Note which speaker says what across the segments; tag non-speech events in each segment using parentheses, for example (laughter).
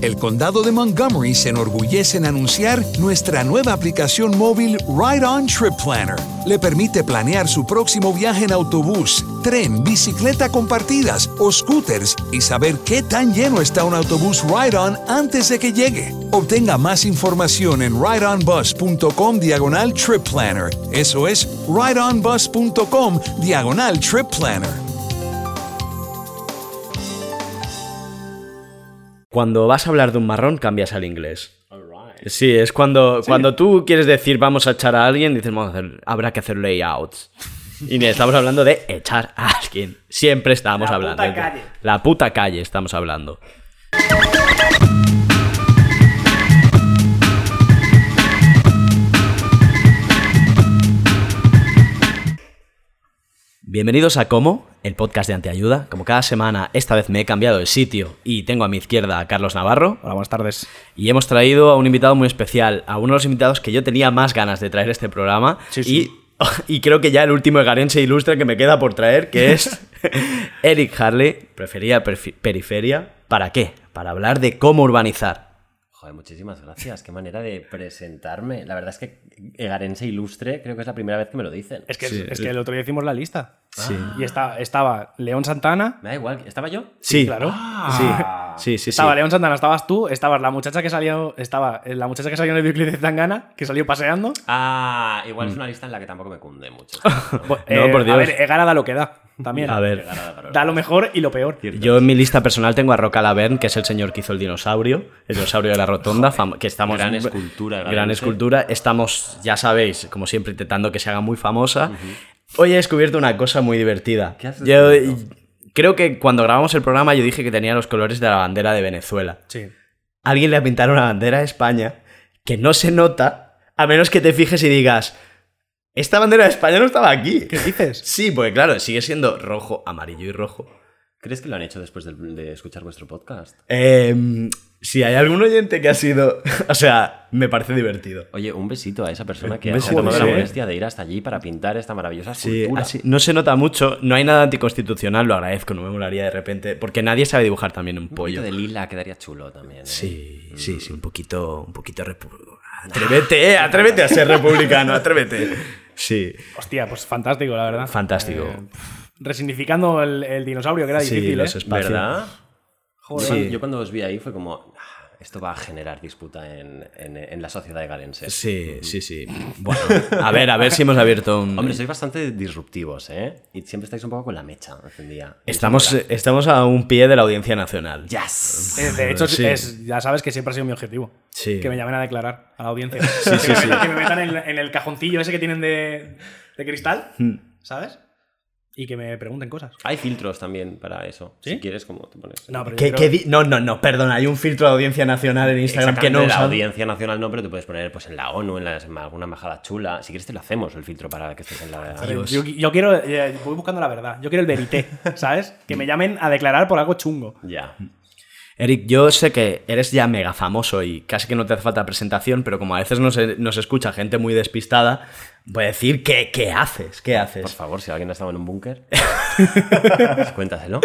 Speaker 1: El condado de Montgomery se enorgullece en anunciar nuestra nueva aplicación móvil Ride On Trip Planner. Le permite planear su próximo viaje en autobús, tren, bicicleta compartidas o scooters y saber qué tan lleno está un autobús Ride On antes de que llegue. Obtenga más información en rideonbus.com diagonal trip planner. Eso es rideonbus.com diagonal trip planner.
Speaker 2: Cuando vas a hablar de un marrón, cambias al inglés. Sí, es cuando, cuando tú quieres decir vamos a echar a alguien, dices vamos a hacer, habrá que hacer layouts. Y estamos hablando de echar a alguien. Siempre estamos
Speaker 3: La
Speaker 2: hablando.
Speaker 3: puta calle.
Speaker 2: La puta calle estamos hablando. Bienvenidos a Como, el podcast de Anteayuda. Como cada semana, esta vez me he cambiado de sitio y tengo a mi izquierda a Carlos Navarro.
Speaker 3: Hola, buenas tardes.
Speaker 2: Y hemos traído a un invitado muy especial, a uno de los invitados que yo tenía más ganas de traer este programa.
Speaker 3: Sí, sí.
Speaker 2: Y, (laughs) y creo que ya el último egarense ilustre que me queda por traer, que es (laughs) Eric Harley, prefería periferia. ¿Para qué? Para hablar de cómo urbanizar.
Speaker 4: Joder, muchísimas gracias. Qué manera de presentarme. La verdad es que Egarense Ilustre creo que es la primera vez que me lo dicen.
Speaker 3: Es que,
Speaker 2: Sí,
Speaker 3: es que el otro día hicimos la lista.
Speaker 2: Sí.
Speaker 3: Y está, estaba León Santana.
Speaker 4: Me da igual. ¿Estaba yo?
Speaker 2: Sí,
Speaker 3: Claro.
Speaker 4: Ah.
Speaker 2: Sí, sí, sí.
Speaker 3: Estaba León Santana, estabas tú, estabas la muchacha que salió, estaba eh, la muchacha que salió en el videoclip de Tangana, que salió paseando.
Speaker 4: Ah, igual es una lista en la que tampoco me cunde mucho. (laughs)
Speaker 2: No, por Dios.
Speaker 3: A ver, Egara da lo que da, también.
Speaker 2: A ver.
Speaker 3: Da lo mejor y lo peor.
Speaker 2: Yo en mi lista personal tengo a Roca Laverne, que es el señor que hizo el dinosaurio, el dinosaurio de la rotonda, que estamos...
Speaker 4: Gran escultura,
Speaker 2: Gran
Speaker 4: Garense.
Speaker 2: escultura. Estamos, ya sabéis, como siempre, intentando que se haga muy famosa. Hoy he descubierto una cosa muy divertida.
Speaker 4: ¿Qué has
Speaker 2: Yo creo que cuando grabamos el programa yo dije que tenía los colores de la bandera de Venezuela.
Speaker 3: Sí.
Speaker 2: Alguien le ha pintado una bandera de España que no se nota, a menos que te fijes y digas, esta bandera de España no estaba aquí.
Speaker 3: ¿Qué dices?
Speaker 2: Sí, porque claro, sigue siendo rojo, amarillo y rojo.
Speaker 4: ¿Crees que lo han hecho después de, de escuchar vuestro podcast?
Speaker 2: Eh, si hay algún oyente que ha sido. (laughs) O sea, me parece divertido.
Speaker 4: Oye, un besito a esa persona que
Speaker 2: Un
Speaker 4: ha tomado
Speaker 2: sí,
Speaker 4: la molestia de ir hasta allí para pintar esta maravillosa
Speaker 2: Sí,
Speaker 4: escultura.
Speaker 2: así- no se nota mucho, no hay nada anticonstitucional, lo agradezco, no me molaría de repente. Porque nadie sabe dibujar también un
Speaker 4: Un
Speaker 2: pollo.
Speaker 4: poquito de lila quedaría chulo también. ¿eh?
Speaker 2: Sí, sí, sí, un poquito, un poquito Atrévete, eh, atrévete a ser republicano, (laughs) atrévete. Sí,
Speaker 3: Hostia, pues fantástico, la verdad.
Speaker 2: fantástico.
Speaker 3: Eh, resignificando el, el dinosaurio, que era
Speaker 2: Sí,
Speaker 3: difícil,
Speaker 2: los
Speaker 3: ¿eh?
Speaker 2: espacios.
Speaker 4: ¿Verdad?
Speaker 3: Joder.
Speaker 4: Yo,
Speaker 2: Sí.
Speaker 4: cuando, yo cuando os vi ahí fue como, "Ah, esto va a generar disputa en, en- en la sociedad de garense.
Speaker 2: Sí, sí, sí. (laughs) Bueno, a ver, a ver si hemos abierto un...
Speaker 4: Hombre, sois bastante disruptivos, ¿eh? Y siempre estáis un poco con la mecha hace un día.
Speaker 2: Estamos, estamos a un pie de la audiencia nacional.
Speaker 4: ¡Yes!
Speaker 3: Eh, De hecho,
Speaker 2: Sí.
Speaker 3: es- ya sabes que siempre ha sido mi objetivo.
Speaker 2: Sí.
Speaker 3: Que me llamen a declarar a la audiencia.
Speaker 2: sí,
Speaker 3: que, me
Speaker 2: sí.
Speaker 3: metan, que me metan en, en el cajoncillo ese que tienen de, de cristal,
Speaker 2: Hmm.
Speaker 3: ¿sabes? Y que me pregunten cosas.
Speaker 4: Hay filtros también para eso.
Speaker 3: ¿Sí?
Speaker 4: Si quieres, como te pones.
Speaker 3: No, pero yo
Speaker 2: ¿Qué-
Speaker 3: creo-
Speaker 2: qué di- No, no, no, perdona, hay un filtro de audiencia nacional en Instagram que no
Speaker 4: la
Speaker 2: usan.
Speaker 4: audiencia nacional no, pero tú puedes poner pues en la ONU, en, la- en alguna embajada chula. Si quieres te lo hacemos el filtro para que estés en la...
Speaker 2: Dios.
Speaker 3: yo, yo quiero, eh, voy buscando la verdad. Yo quiero el verité, (laughs) ¿sabes? Que me llamen a declarar por algo chungo.
Speaker 4: Ya.
Speaker 2: Eric, yo sé que eres ya mega famoso y casi que no te hace falta presentación, pero como a veces nos, nos escucha gente muy despistada, voy a decir, ¿qué, qué haces? ¿Qué
Speaker 4: Por
Speaker 2: haces?
Speaker 4: favor, si alguien ha estado en un búnker, (laughs) pues cuéntaselo.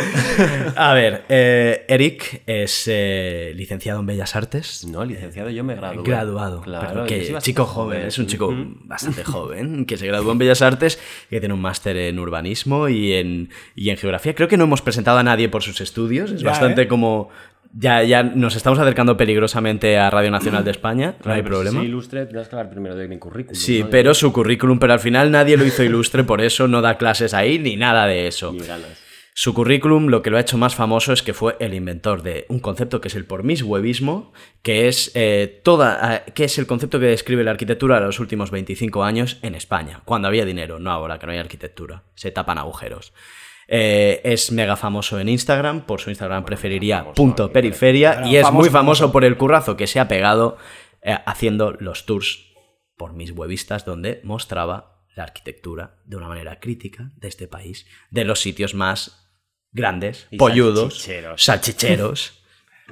Speaker 2: A ver, eh, Eric es eh, licenciado en Bellas Artes.
Speaker 4: No, licenciado, yo me gradué.
Speaker 2: Graduado,
Speaker 4: Claro,
Speaker 2: pero
Speaker 4: yo
Speaker 2: que chico joven, es un chico bastante (laughs) joven, que se graduó en Bellas Artes, que tiene un máster en urbanismo y en, y en geografía. Creo que no hemos presentado a nadie por sus estudios, es
Speaker 3: Ya,
Speaker 2: bastante
Speaker 3: ¿eh?
Speaker 2: como... Ya, ya nos estamos acercando peligrosamente a Radio Nacional de España, no hay
Speaker 4: pero
Speaker 2: problema.
Speaker 4: Si ilustre, tendrás que hablar primero de mi currículum.
Speaker 2: Sí,
Speaker 4: ¿no?
Speaker 2: pero su currículum, pero al final nadie lo hizo ilustre, por eso no da clases ahí ni nada de eso.
Speaker 4: Ni ganas.
Speaker 2: Su currículum lo que lo ha hecho más famoso es que fue el inventor de un concepto que es el pormishuevismo, que es eh, toda, eh, que es el concepto que describe la arquitectura de los últimos 25 años en España, cuando había dinero, no ahora que no hay arquitectura, se tapan agujeros. Eh, es mega famoso en Instagram, por su Instagram preferiría punto periferia y es
Speaker 3: famoso,
Speaker 2: muy famoso por el currazo que se ha pegado eh, haciendo los tours por mis huevistas donde mostraba la arquitectura de una manera crítica de este país, de los sitios más grandes,
Speaker 4: Y
Speaker 2: polludos,
Speaker 4: salchicheros.
Speaker 2: salchicheros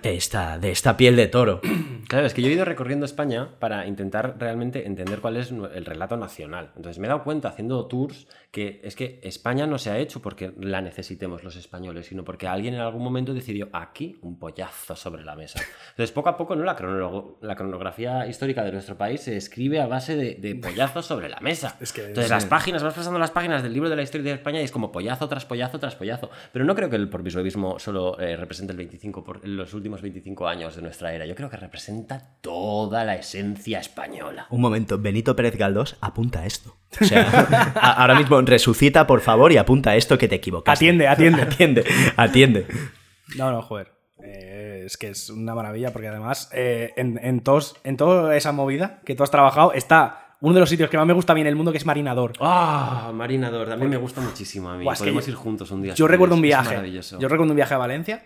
Speaker 2: de esta, de esta piel de toro. (clears throat)
Speaker 4: Claro, es que yo he ido recorriendo España para intentar realmente entender cuál es el relato nacional. Entonces me he dado cuenta haciendo tours que es que España no se ha hecho porque la necesitemos los españoles, sino porque alguien en algún momento decidió aquí un pollazo sobre la mesa. Entonces poco a poco ¿no? la, crono- la cronografía histórica de nuestro país se escribe a base de, de pollazos sobre la mesa. (laughs)
Speaker 3: Es que-
Speaker 4: Entonces las páginas, vas pasando las páginas del libro de la historia de España y es como pollazo tras pollazo tras pollazo. Pero no creo que el porbisovismo solo eh, represente el 25 por, los últimos 25 años de nuestra era. Yo creo que representa toda la esencia española.
Speaker 2: Un momento, Benito Pérez Galdós, apunta esto. O sea, (laughs) a- ahora mismo resucita, por favor, y apunta esto que te equivocaste.
Speaker 3: Atiende, atiende. (laughs)
Speaker 2: atiende, atiende.
Speaker 3: No, no, joder. Eh, es que es una maravilla porque además eh, en, en, todos, en toda esa movida que tú has trabajado está uno de los sitios que más me gusta a mí en el mundo que es Marinador.
Speaker 4: ¡Ah! Marinador, también me gusta muchísimo a mí. Podemos ir juntos un día.
Speaker 3: Yo recuerdo un viaje.
Speaker 4: maravilloso.
Speaker 3: Yo recuerdo un viaje a Valencia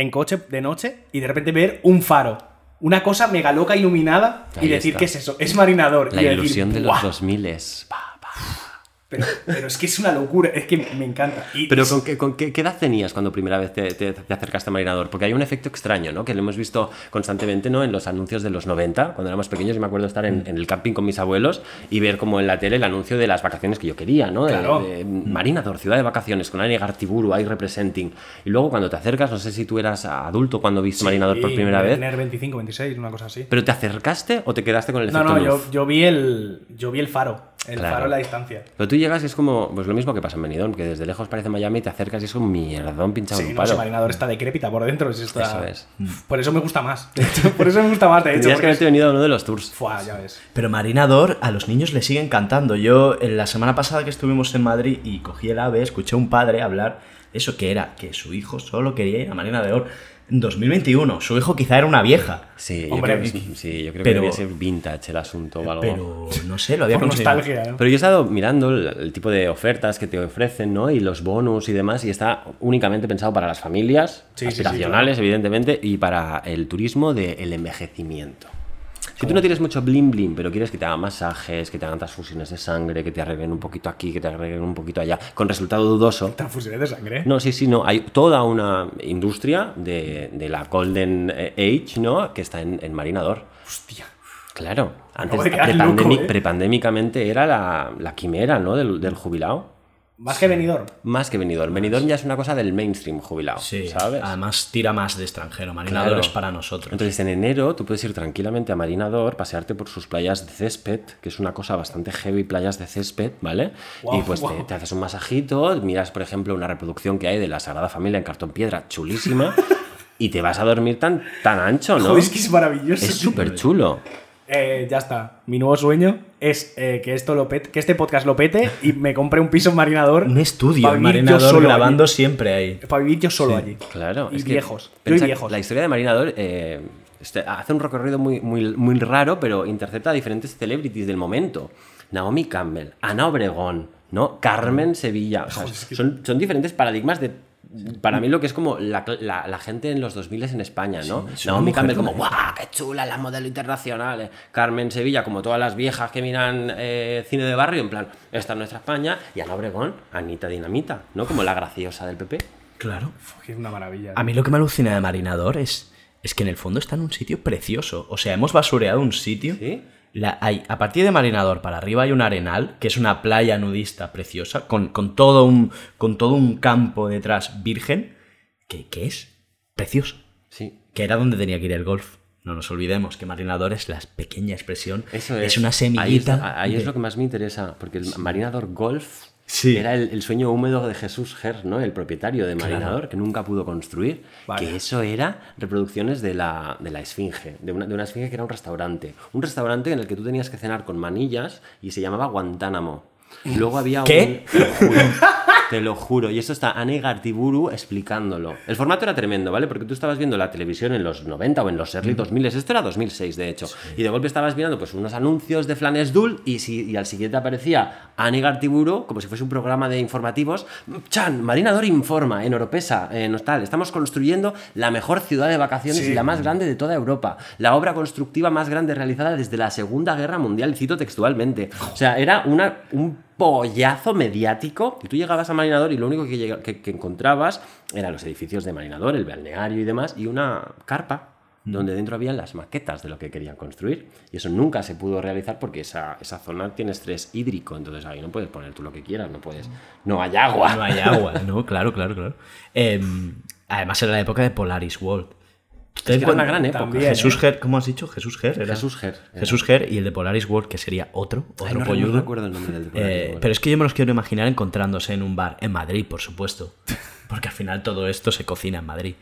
Speaker 3: en coche de noche y de repente ver un faro. Una cosa mega loca iluminada y
Speaker 4: Ahí
Speaker 3: decir,
Speaker 4: está.
Speaker 3: ¿qué es eso? Es Marinador.
Speaker 4: La
Speaker 3: y decir,
Speaker 4: ilusión de los
Speaker 3: "Buah".
Speaker 4: 2000 es... pa.
Speaker 3: Pero, pero es que es una locura, es que me encanta. Y
Speaker 4: Pero ¿con, qué, con qué, qué edad tenías cuando primera vez te, te- te acercaste a Marinador? Porque hay un efecto extraño, ¿no? Que lo hemos visto constantemente, ¿no? En los anuncios de los 90, cuando éramos pequeños, yo me acuerdo estar en, en el camping con mis abuelos y ver como en la tele el anuncio de las vacaciones que yo quería, ¿no? De-
Speaker 3: Claro.
Speaker 4: de Marinador, ciudad de vacaciones, con Ani Gartiburu ahí representing. Y luego cuando te acercas, no sé si tú eras adulto cuando viste Marinador por
Speaker 3: Sí,
Speaker 4: primera vez,
Speaker 3: Tener 25, 26, una cosa así.
Speaker 4: pero ¿te acercaste o te quedaste con el
Speaker 3: No,
Speaker 4: efecto
Speaker 3: no, yo,
Speaker 4: luz?
Speaker 3: yo vi el, yo vi el faro. El
Speaker 4: Claro.
Speaker 3: faro en la distancia.
Speaker 4: Pero tú llegas y es como, pues lo mismo que pasa en Benidorm, que desde lejos parece Miami, te acercas y es un mierdón pinchado
Speaker 3: Sí,
Speaker 4: un
Speaker 3: no,
Speaker 4: palo.
Speaker 3: marinador está decrépita por dentro. si está-
Speaker 4: Eso es.
Speaker 3: Por eso me gusta más. Por eso me gusta más, de hecho. (laughs) (laughs)
Speaker 4: Tendrías que haberte venido a uno de los tours.
Speaker 3: es- Fua, ya ves.
Speaker 2: Pero Marinador a los niños le siguen cantando. Yo, en la semana pasada que estuvimos en Madrid y cogí el ave, escuché a un padre hablar eso que era, que su hijo solo quería ir a Marinador en 2021. Su hijo quizá era una vieja.
Speaker 4: Sí,
Speaker 3: Hombre,
Speaker 4: yo creo, que, sí, yo creo
Speaker 2: pero-
Speaker 4: que debía ser vintage el asunto o algo.
Speaker 2: Pero no sé, lo había
Speaker 3: Por
Speaker 2: conseguido.
Speaker 3: nostalgia, ¿no?
Speaker 4: Pero yo he estado mirando el, el tipo de ofertas que te ofrecen, ¿no? Y los bonus y demás, y está únicamente pensado para las familias,
Speaker 3: Sí, sí, sí,
Speaker 4: aspiracionales, evidentemente, y para el turismo del envejecimiento. Si tú no tienes mucho bling bling, pero quieres que te hagan masajes, que te hagan transfusiones de sangre, que te arreglen un poquito aquí, que te arreglen un poquito allá, con resultado dudoso,
Speaker 3: Transfusiones de sangre.
Speaker 4: No, sí, sí, no. Hay toda una industria de, de la Golden Age, ¿no? Que está en, en Marinador.
Speaker 3: Hostia.
Speaker 4: Claro. Antes,
Speaker 3: quedar
Speaker 4: prepandemi-
Speaker 3: loco, ¿eh?
Speaker 4: prepandémicamente era la, la quimera, ¿no? Del, del jubilado.
Speaker 3: Más que venidor.
Speaker 4: Más que Benidorm. Benidorm ya es una cosa del mainstream jubilado,
Speaker 2: Sí,
Speaker 4: ¿sabes?
Speaker 2: además tira más de extranjero. Marinador
Speaker 4: Claro.
Speaker 2: es para nosotros.
Speaker 4: Entonces en enero tú puedes ir tranquilamente a Marinador, pasearte por sus playas de césped, que es una cosa bastante heavy, playas de césped, ¿vale?
Speaker 3: Guau,
Speaker 4: y pues te-
Speaker 3: guau.
Speaker 4: te, haces un masajito, miras por ejemplo una reproducción que hay de la Sagrada Familia en cartón piedra, chulísima, (laughs) y te vas a dormir tan, tan ancho, ¿no?
Speaker 3: Joder, es que es maravilloso.
Speaker 4: Es súper chulo.
Speaker 3: Eh, ya está. Mi nuevo sueño es eh, que esto lo pete- que este podcast lo pete y me compre un piso en Marinador.
Speaker 2: Un estudio en
Speaker 3: yo
Speaker 2: Marinador
Speaker 3: solo
Speaker 2: grabando
Speaker 3: allí.
Speaker 2: siempre ahí.
Speaker 3: Para vivir yo solo allí.
Speaker 4: Claro.
Speaker 3: Y
Speaker 4: es que
Speaker 3: viejos. Yo y
Speaker 4: que
Speaker 3: viejos.
Speaker 4: La historia de Marinador eh, este, hace un recorrido muy, muy, muy raro, pero intercepta a diferentes celebrities del momento. Naomi Campbell, Ana Obregón, ¿no? Carmen Sevilla. O sea, son, son diferentes paradigmas de. Para mí lo que es como la, la- la gente en los 2000 en España, ¿no?
Speaker 2: una
Speaker 4: Naomi
Speaker 2: mujer
Speaker 4: Campbell como, ¡guau, qué chula la modelo internacional! eh". Carmen Sevilla como todas las viejas que miran eh, cine de barrio, en plan, esta es nuestra España. Y Ana Obregón, Anita Dinamita, ¿no? Como la graciosa del PP.
Speaker 2: Claro.
Speaker 3: Es una maravilla.
Speaker 2: A mí lo que me alucina de Marinador es, es que en el fondo está en un sitio precioso. O sea, hemos basureado un sitio.
Speaker 4: ¿Sí?
Speaker 2: La- hay, a partir de Marinador para arriba hay un arenal, que es una playa nudista preciosa, con, con todo, un, con todo un campo detrás virgen, que, que es precioso.
Speaker 4: Sí.
Speaker 2: Que era donde tenía que ir el golf. No nos olvidemos que Marinador es la pequeña expresión.
Speaker 4: Eso es.
Speaker 2: una
Speaker 4: Ahí es,
Speaker 2: semillita.
Speaker 4: ahí es lo que más me interesa, porque el Marinador Golf
Speaker 2: Sí.
Speaker 4: era el, el sueño húmedo de Jesús Ger, ¿no? El propietario de Marinador, que nunca pudo construir.
Speaker 3: Vale.
Speaker 4: Que eso era reproducciones de la, de la Esfinge, de una, de una Esfinge que era un restaurante. Un restaurante en el que tú tenías que cenar con manillas y se llamaba Guantánamo. Luego había
Speaker 2: ¿Qué?
Speaker 4: un... (laughs) Te lo juro. Y esto está Ane Gartiburu explicándolo. El formato era tremendo, ¿vale? Porque tú estabas viendo la televisión en los 90 o en los early 2000. Esto era 2006, de hecho. Y de golpe estabas viendo pues, unos anuncios de Flanes Dul y, si, y al siguiente aparecía Ane Gartiburu, como si fuese un programa de informativos. Chan, Marinador informa en Oropesa, en Hostal. Estamos construyendo la mejor ciudad de vacaciones
Speaker 3: Sí.
Speaker 4: y la más grande de toda Europa. La obra constructiva más grande realizada desde la Segunda Guerra Mundial, cito textualmente. O sea, era una, un pollazo mediático. Y tú llegabas a Marinador y lo único que, llega- que- que encontrabas eran los edificios de Marinador, el balneario y demás, y una carpa donde dentro habían las maquetas de lo que querían construir. Y eso nunca se pudo realizar porque esa, esa zona tiene estrés hídrico, entonces ahí no puedes poner tú lo que quieras, no puedes... No hay agua.
Speaker 2: No hay agua, ¿no? (laughs) Claro, claro, claro. Em, además era la época de Polaris World. ¿Tú te
Speaker 4: Es que era una gran época.
Speaker 3: También,
Speaker 2: Jesús
Speaker 3: ¿eh?
Speaker 2: Ger, ¿cómo has dicho? Jesús Ger. era?
Speaker 4: Jesús Ger, era.
Speaker 2: Jesús Ger y el de Polaris World, que sería otro, otro
Speaker 4: Ay, no,
Speaker 2: polludo.
Speaker 4: no recuerdo el nombre del de Polaris
Speaker 2: Eh,
Speaker 4: World.
Speaker 2: pero es que yo me los quiero imaginar encontrándose en un bar, en Madrid, por supuesto. (laughs) Porque al final todo esto se cocina en Madrid.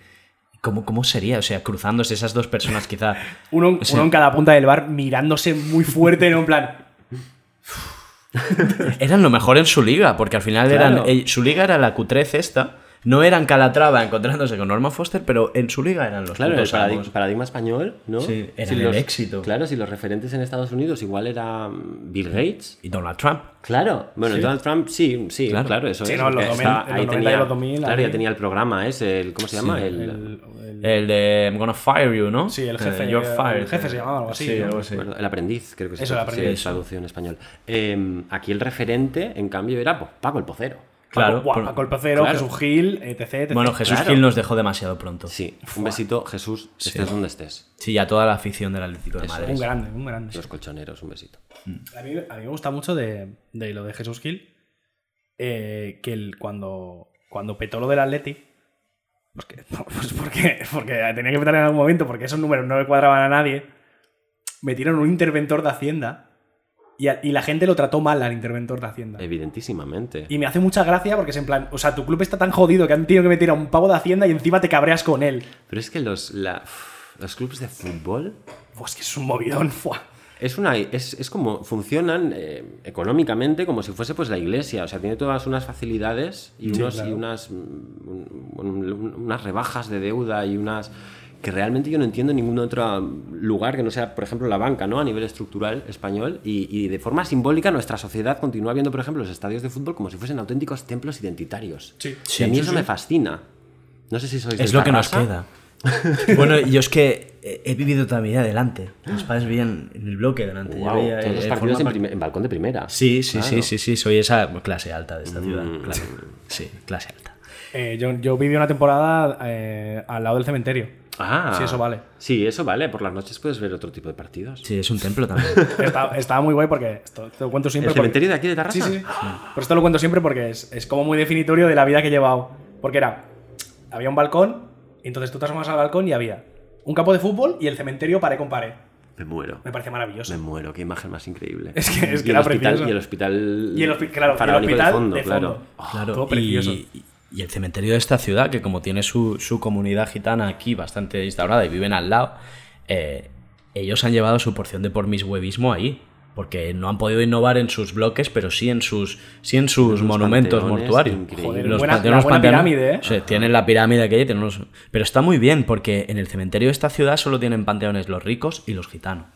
Speaker 2: ¿Cómo, cómo sería? O sea, cruzándose esas dos personas, quizá.
Speaker 3: Uno,
Speaker 2: O sea,
Speaker 3: uno en cada punta del bar mirándose muy fuerte, en un plan. (laughs)
Speaker 2: Eran lo mejor en su liga, porque al final
Speaker 4: Claro.
Speaker 2: eran. su liga era la Q13 esta. No eran Calatrava encontrándose con Norman Foster, pero en su liga eran los
Speaker 4: Claro, el
Speaker 2: putos
Speaker 4: paradig-
Speaker 2: amos.
Speaker 4: paradigma español, ¿no?
Speaker 2: Sí, era
Speaker 4: Si
Speaker 2: el
Speaker 4: los-
Speaker 2: éxito.
Speaker 4: Claro, si los referentes en Estados Unidos igual era Bill Gates.
Speaker 2: Y Donald Trump.
Speaker 4: Claro, bueno, Donald Trump sí, sí,
Speaker 2: Claro.
Speaker 4: claro, eso
Speaker 3: Sí,
Speaker 4: es.
Speaker 3: no, los
Speaker 4: porque
Speaker 3: 2000,
Speaker 4: está-
Speaker 3: los
Speaker 4: ahí
Speaker 3: 90 y
Speaker 4: tenía,
Speaker 3: los 2000,
Speaker 4: claro,
Speaker 3: ahí-
Speaker 4: ya tenía el programa ese, el, ¿cómo se llama? El,
Speaker 3: El, el-
Speaker 2: El de I'm gonna fire you, ¿no?
Speaker 3: Sí, el
Speaker 2: Eh,
Speaker 3: jefe,
Speaker 2: you're
Speaker 3: el jefe se llamaba algo así,
Speaker 2: algo así.
Speaker 4: bueno, el aprendiz, creo que se
Speaker 3: Eso, el
Speaker 4: sí,
Speaker 3: aprendiz.
Speaker 4: traducción en español. Eh, aquí el referente, en cambio, era pues, Paco el Pocero.
Speaker 2: Claro.
Speaker 3: Paco,
Speaker 2: por-
Speaker 3: Paco el Pecero,
Speaker 4: Claro.
Speaker 3: Jesús Gil, etc. etc.
Speaker 2: Bueno, Jesús
Speaker 4: Claro.
Speaker 2: Gil nos dejó demasiado pronto.
Speaker 4: Sí, un besito, Jesús, estés donde estés.
Speaker 2: Sí, y a toda la afición del Atlético de. Madrid.
Speaker 3: un grande, un grande.
Speaker 4: Los colchoneros, un besito.
Speaker 3: A mí, a mí me gusta mucho de, de lo de Jesús Gil, eh, que el, cuando, cuando petó lo del Atleti, pues, que, (laughs) pues porque, porque tenía que petar en algún momento, porque esos números no le cuadraban a nadie, metieron un interventor de Hacienda y, a- y la gente lo trató mal al interventor de Hacienda.
Speaker 4: Evidentísimamente.
Speaker 3: Y me hace mucha gracia porque es en plan, o sea, tu club está tan jodido que han tenido que meter a un pavo de Hacienda y encima te cabreas con él.
Speaker 4: Pero es que los, la- los clubes de fútbol
Speaker 3: Pues que es un movidón.
Speaker 4: Es, una, es, es como funcionan eh, económicamente como si fuese pues la iglesia. O sea, tiene todas unas facilidades y,
Speaker 3: Sí,
Speaker 4: unos,
Speaker 3: claro.
Speaker 4: y unas, mm, un- un- unas rebajas de deuda y unas que realmente yo no entiendo en ningún otro lugar que no sea, por ejemplo, la banca, ¿no? A nivel estructural español. Y, y de forma simbólica nuestra sociedad continúa viendo, por ejemplo, los estadios de fútbol como si fuesen auténticos templos identitarios.
Speaker 3: Sí.
Speaker 4: y a mí
Speaker 2: Sí,
Speaker 4: eso
Speaker 2: sí,
Speaker 4: me
Speaker 2: sí.
Speaker 4: fascina. No sé si sois
Speaker 2: Es
Speaker 4: de
Speaker 2: lo que nos
Speaker 4: Tarrasa.
Speaker 2: queda. (laughs) bueno, yo es que he- vivido toda mi vida delante. Mis padres vivían en el bloque delante.
Speaker 4: Guau,
Speaker 2: veía,
Speaker 4: todos los partidos en, en balcón de primera.
Speaker 2: Sí, sí,
Speaker 4: Claro.
Speaker 2: sí, sí, sí. Soy esa clase alta de esta ciudad.
Speaker 4: Mm.
Speaker 2: claro. Sí, clase alta.
Speaker 3: Eh, yo, yo viví una temporada eh, al lado del cementerio.
Speaker 4: Ah,
Speaker 3: Sí, eso vale.
Speaker 4: Sí, eso vale. Por las noches puedes ver otro tipo de partidos.
Speaker 2: Sí, es un templo también. (laughs)
Speaker 3: Está- estaba muy guay porque esto te lo cuento siempre.
Speaker 4: ¿El
Speaker 3: porque-
Speaker 4: cementerio de aquí de Tarrasa?
Speaker 3: Sí, sí, sí. Pero esto lo cuento siempre porque es, es como muy definitorio de la vida que he llevado. Porque era, había un balcón, y entonces tú te asomas al balcón y había un campo de fútbol y el cementerio pared con pared.
Speaker 4: Me muero.
Speaker 3: Me parece maravilloso.
Speaker 4: Me muero, qué imagen más increíble.
Speaker 3: Es que- es
Speaker 4: Y
Speaker 3: que
Speaker 4: el
Speaker 3: era
Speaker 4: hospital,
Speaker 3: precioso.
Speaker 4: Y el hospital.
Speaker 3: Y el claro, y el hospital
Speaker 4: de fondo,
Speaker 3: de
Speaker 4: claro. Oh,
Speaker 3: todo precioso.
Speaker 2: Y, y el cementerio de esta ciudad, que como tiene su, su comunidad gitana aquí bastante instaurada y viven al lado, eh, ellos han llevado su porción de por mis huevismo ahí. Porque no han podido innovar en sus bloques, pero sí en sus, sí en sus
Speaker 4: Los
Speaker 2: monumentos mortuarios.
Speaker 3: Joder,
Speaker 2: Los
Speaker 3: buena-
Speaker 2: panteones,
Speaker 3: la buena
Speaker 2: panteones-
Speaker 3: pirámide, ¿eh?
Speaker 2: o sea, tienen la pirámide aquella, tienen unos- pero está muy bien porque en el cementerio de esta ciudad solo tienen panteones los ricos y los gitanos.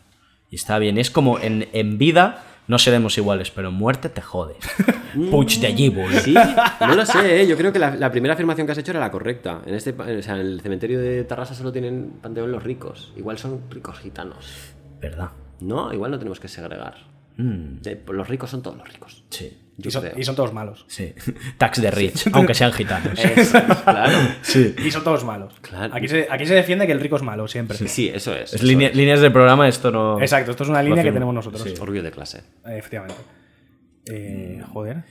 Speaker 2: Y está bien, es como en, en vida no seremos iguales, pero muerte te jodes. (laughs) Puig de Gibul.
Speaker 4: Sí, no lo sé, ¿eh? yo creo que la, la primera afirmación que has hecho era la correcta. En este, o sea, en el cementerio de Tarrasa solo tienen panteón los ricos. Igual son ricos gitanos.
Speaker 2: ¿Verdad?
Speaker 4: No, igual no tenemos que segregar.
Speaker 2: Mm,
Speaker 4: De- los ricos son todos los ricos.
Speaker 2: sí.
Speaker 4: Yo
Speaker 3: Y son,
Speaker 4: creo.
Speaker 3: y son todos malos.
Speaker 2: Sí. (laughs) Tax de rich, aunque sean gitanos.
Speaker 4: Eso, claro.
Speaker 2: Sí.
Speaker 3: Y son todos malos.
Speaker 4: Claro.
Speaker 3: Aquí, se, aquí se defiende que el rico es malo, siempre.
Speaker 4: Sí, eso es.
Speaker 2: Es
Speaker 4: eso
Speaker 2: línea-
Speaker 4: es.
Speaker 2: líneas del programa, esto no.
Speaker 3: Exacto, esto es una
Speaker 2: Lo
Speaker 3: línea que tenemos nosotros.
Speaker 2: Sí.
Speaker 4: Orgullo de clase.
Speaker 3: Eh, efectivamente. Eh, joder.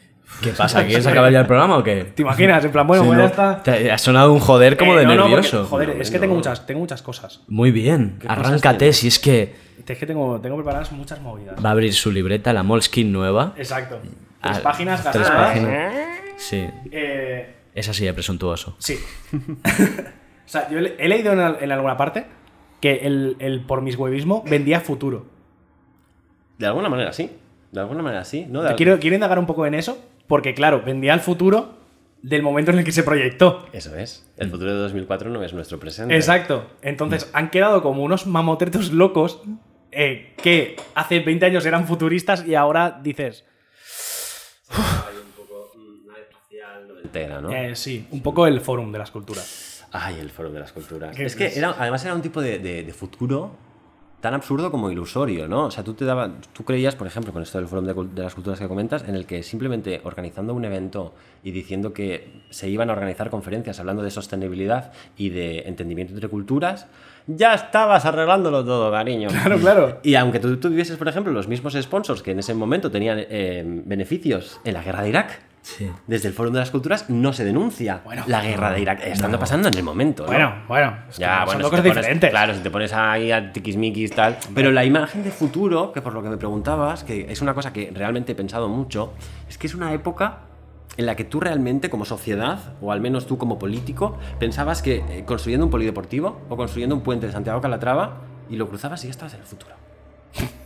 Speaker 2: ¿Qué pasa? ¿Quieres acabar ya el programa o qué?
Speaker 3: ¿Te imaginas? En plan, bueno,
Speaker 2: Sí, ¿no?
Speaker 3: ya está.
Speaker 2: Te ha sonado un joder como
Speaker 3: Eh,
Speaker 2: de
Speaker 3: no, no, porque,
Speaker 2: nervioso.
Speaker 3: joder,
Speaker 4: No,
Speaker 3: es que
Speaker 4: no.
Speaker 3: tengo muchas, tengo muchas cosas.
Speaker 2: Muy bien, arráncate, si es que
Speaker 3: Es que tengo, tengo preparadas muchas movidas.
Speaker 2: va a abrir su libreta, la Moleskine nueva.
Speaker 3: Exacto.
Speaker 2: Ah,
Speaker 3: Tres páginas
Speaker 2: tres
Speaker 3: gastadas.
Speaker 2: páginas. Sí,
Speaker 3: Eh,
Speaker 2: es así de presuntuoso.
Speaker 3: sí. (laughs) o sea, yo he, leído en, al- en alguna parte que el, el por mis huevismo vendía futuro.
Speaker 4: De alguna manera sí. De alguna manera sí. ¿no? De-
Speaker 3: Quiero, quiero indagar un poco en eso, porque claro, vendía el futuro del momento en el que se proyectó.
Speaker 4: Eso es. El futuro de 2004 no es nuestro presente.
Speaker 3: Exacto. Entonces han quedado como unos mamotretos locos eh, que hace 20 años eran futuristas y ahora dices,
Speaker 4: Entera, ¿no?
Speaker 3: eh, sí, un poco el forum de las culturas.
Speaker 4: Ay, el foro de las culturas.
Speaker 3: ¿Qué
Speaker 4: Es que era, además era un tipo de, de- de futuro tan absurdo como ilusorio, ¿no? O sea, tú te daba, tú creías, por ejemplo, con esto del foro de, de las culturas que comentas, en el que simplemente organizando un evento y diciendo que se iban a organizar conferencias hablando de sostenibilidad y de entendimiento entre culturas, ya estabas arreglándolo todo, cariño.
Speaker 3: Claro, claro.
Speaker 4: Y aunque tú tuvieses, por ejemplo, los mismos sponsors que en ese momento tenían eh, beneficios en la guerra de Irak,
Speaker 2: Sí.
Speaker 4: desde el Foro de las Culturas no se denuncia
Speaker 3: Bueno.
Speaker 4: la guerra de Irak, estando pasando en el momento. ¿no?
Speaker 3: Bueno, bueno. es que
Speaker 4: Ya, bueno,
Speaker 3: dos
Speaker 4: si
Speaker 3: cosas
Speaker 4: te pones-
Speaker 3: diferentes.
Speaker 4: Claro, si te pones ahí a tiquismiquis tal. Pero la imagen de futuro, que por lo que me preguntabas, que es una cosa que realmente he pensado mucho, es que es una época en la que tú realmente como sociedad, o al menos tú como político, pensabas que eh, construyendo un polideportivo o construyendo un puente de Santiago Calatrava y lo cruzabas y ya estabas en el futuro. (laughs)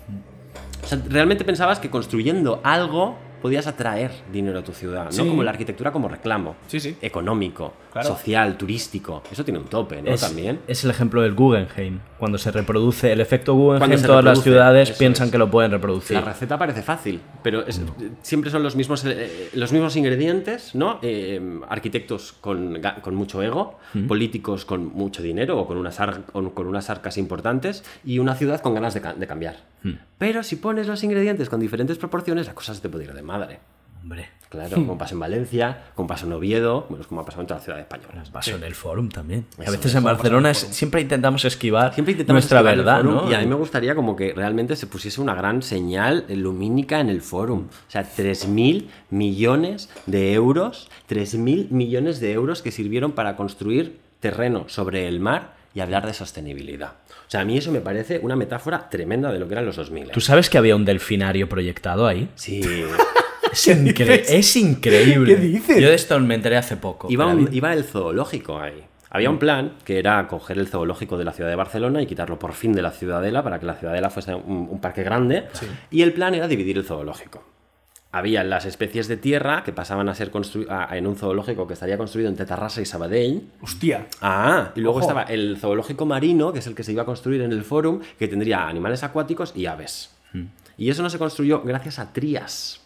Speaker 4: O sea, realmente pensabas que construyendo algo podías atraer dinero a tu ciudad,
Speaker 3: Sí.
Speaker 4: no como la arquitectura como reclamo
Speaker 3: Sí, sí.
Speaker 4: económico,
Speaker 3: Claro.
Speaker 4: social, turístico. Eso tiene un tope, ¿no?
Speaker 2: Es,
Speaker 4: También.
Speaker 2: es el ejemplo del Guggenheim. Cuando se reproduce el efecto Guggenheim,
Speaker 4: se
Speaker 2: todas las ciudades piensan
Speaker 4: es.
Speaker 2: que lo pueden reproducir.
Speaker 4: La receta parece fácil, pero es- siempre son los mismos, eh, los mismos ingredientes, ¿no? Eh, arquitectos con, con mucho ego, políticos con mucho dinero o con unas, ar- con, con unas arcas importantes y una ciudad con ganas de cambiar. Pero si pones los ingredientes con diferentes proporciones, la cosa se te puede ir de madre.
Speaker 2: Hombre,
Speaker 4: Claro, (laughs) como pasa en Valencia, como pasa en Oviedo, bueno, es como ha pasado en todas las ciudades españolas.
Speaker 2: pasó en el forum también. a veces en Barcelona siempre intentamos esquivar
Speaker 4: Siempre intentamos
Speaker 2: nuestra
Speaker 4: esquivar el
Speaker 2: verdad, ¿no?
Speaker 4: Y a mí me gustaría como que realmente se pusiese una gran señal lumínica en el fórum. O sea, 3.000 millones de euros, 3.000 millones de euros que sirvieron para construir terreno sobre el mar y hablar de sostenibilidad. O sea, a mí eso me parece una metáfora tremenda de lo que eran los 2000. ¿eh?
Speaker 2: ¿Tú sabes que había un delfinario proyectado ahí?
Speaker 4: Sí. (laughs)
Speaker 2: Es, incre- es increíble.
Speaker 3: ¿Qué dices?
Speaker 2: Yo de esto me enteré hace poco.
Speaker 4: Iba, un- iba el zoológico ahí. Había un plan que era coger el zoológico de la ciudad de Barcelona y quitarlo por fin de la ciudadela para que la ciudadela fuese un, un parque grande. Y el plan era dividir el zoológico. Había las especies de tierra que pasaban a ser construidas en un zoológico que estaría construido entre Tarrasa y Sabadell.
Speaker 3: Hostia.
Speaker 4: Ah, y luego
Speaker 3: Ojo.
Speaker 4: estaba el zoológico marino, que es el que se iba a construir en el Fórum, que tendría animales acuáticos y aves. Y eso no se construyó gracias a Trías.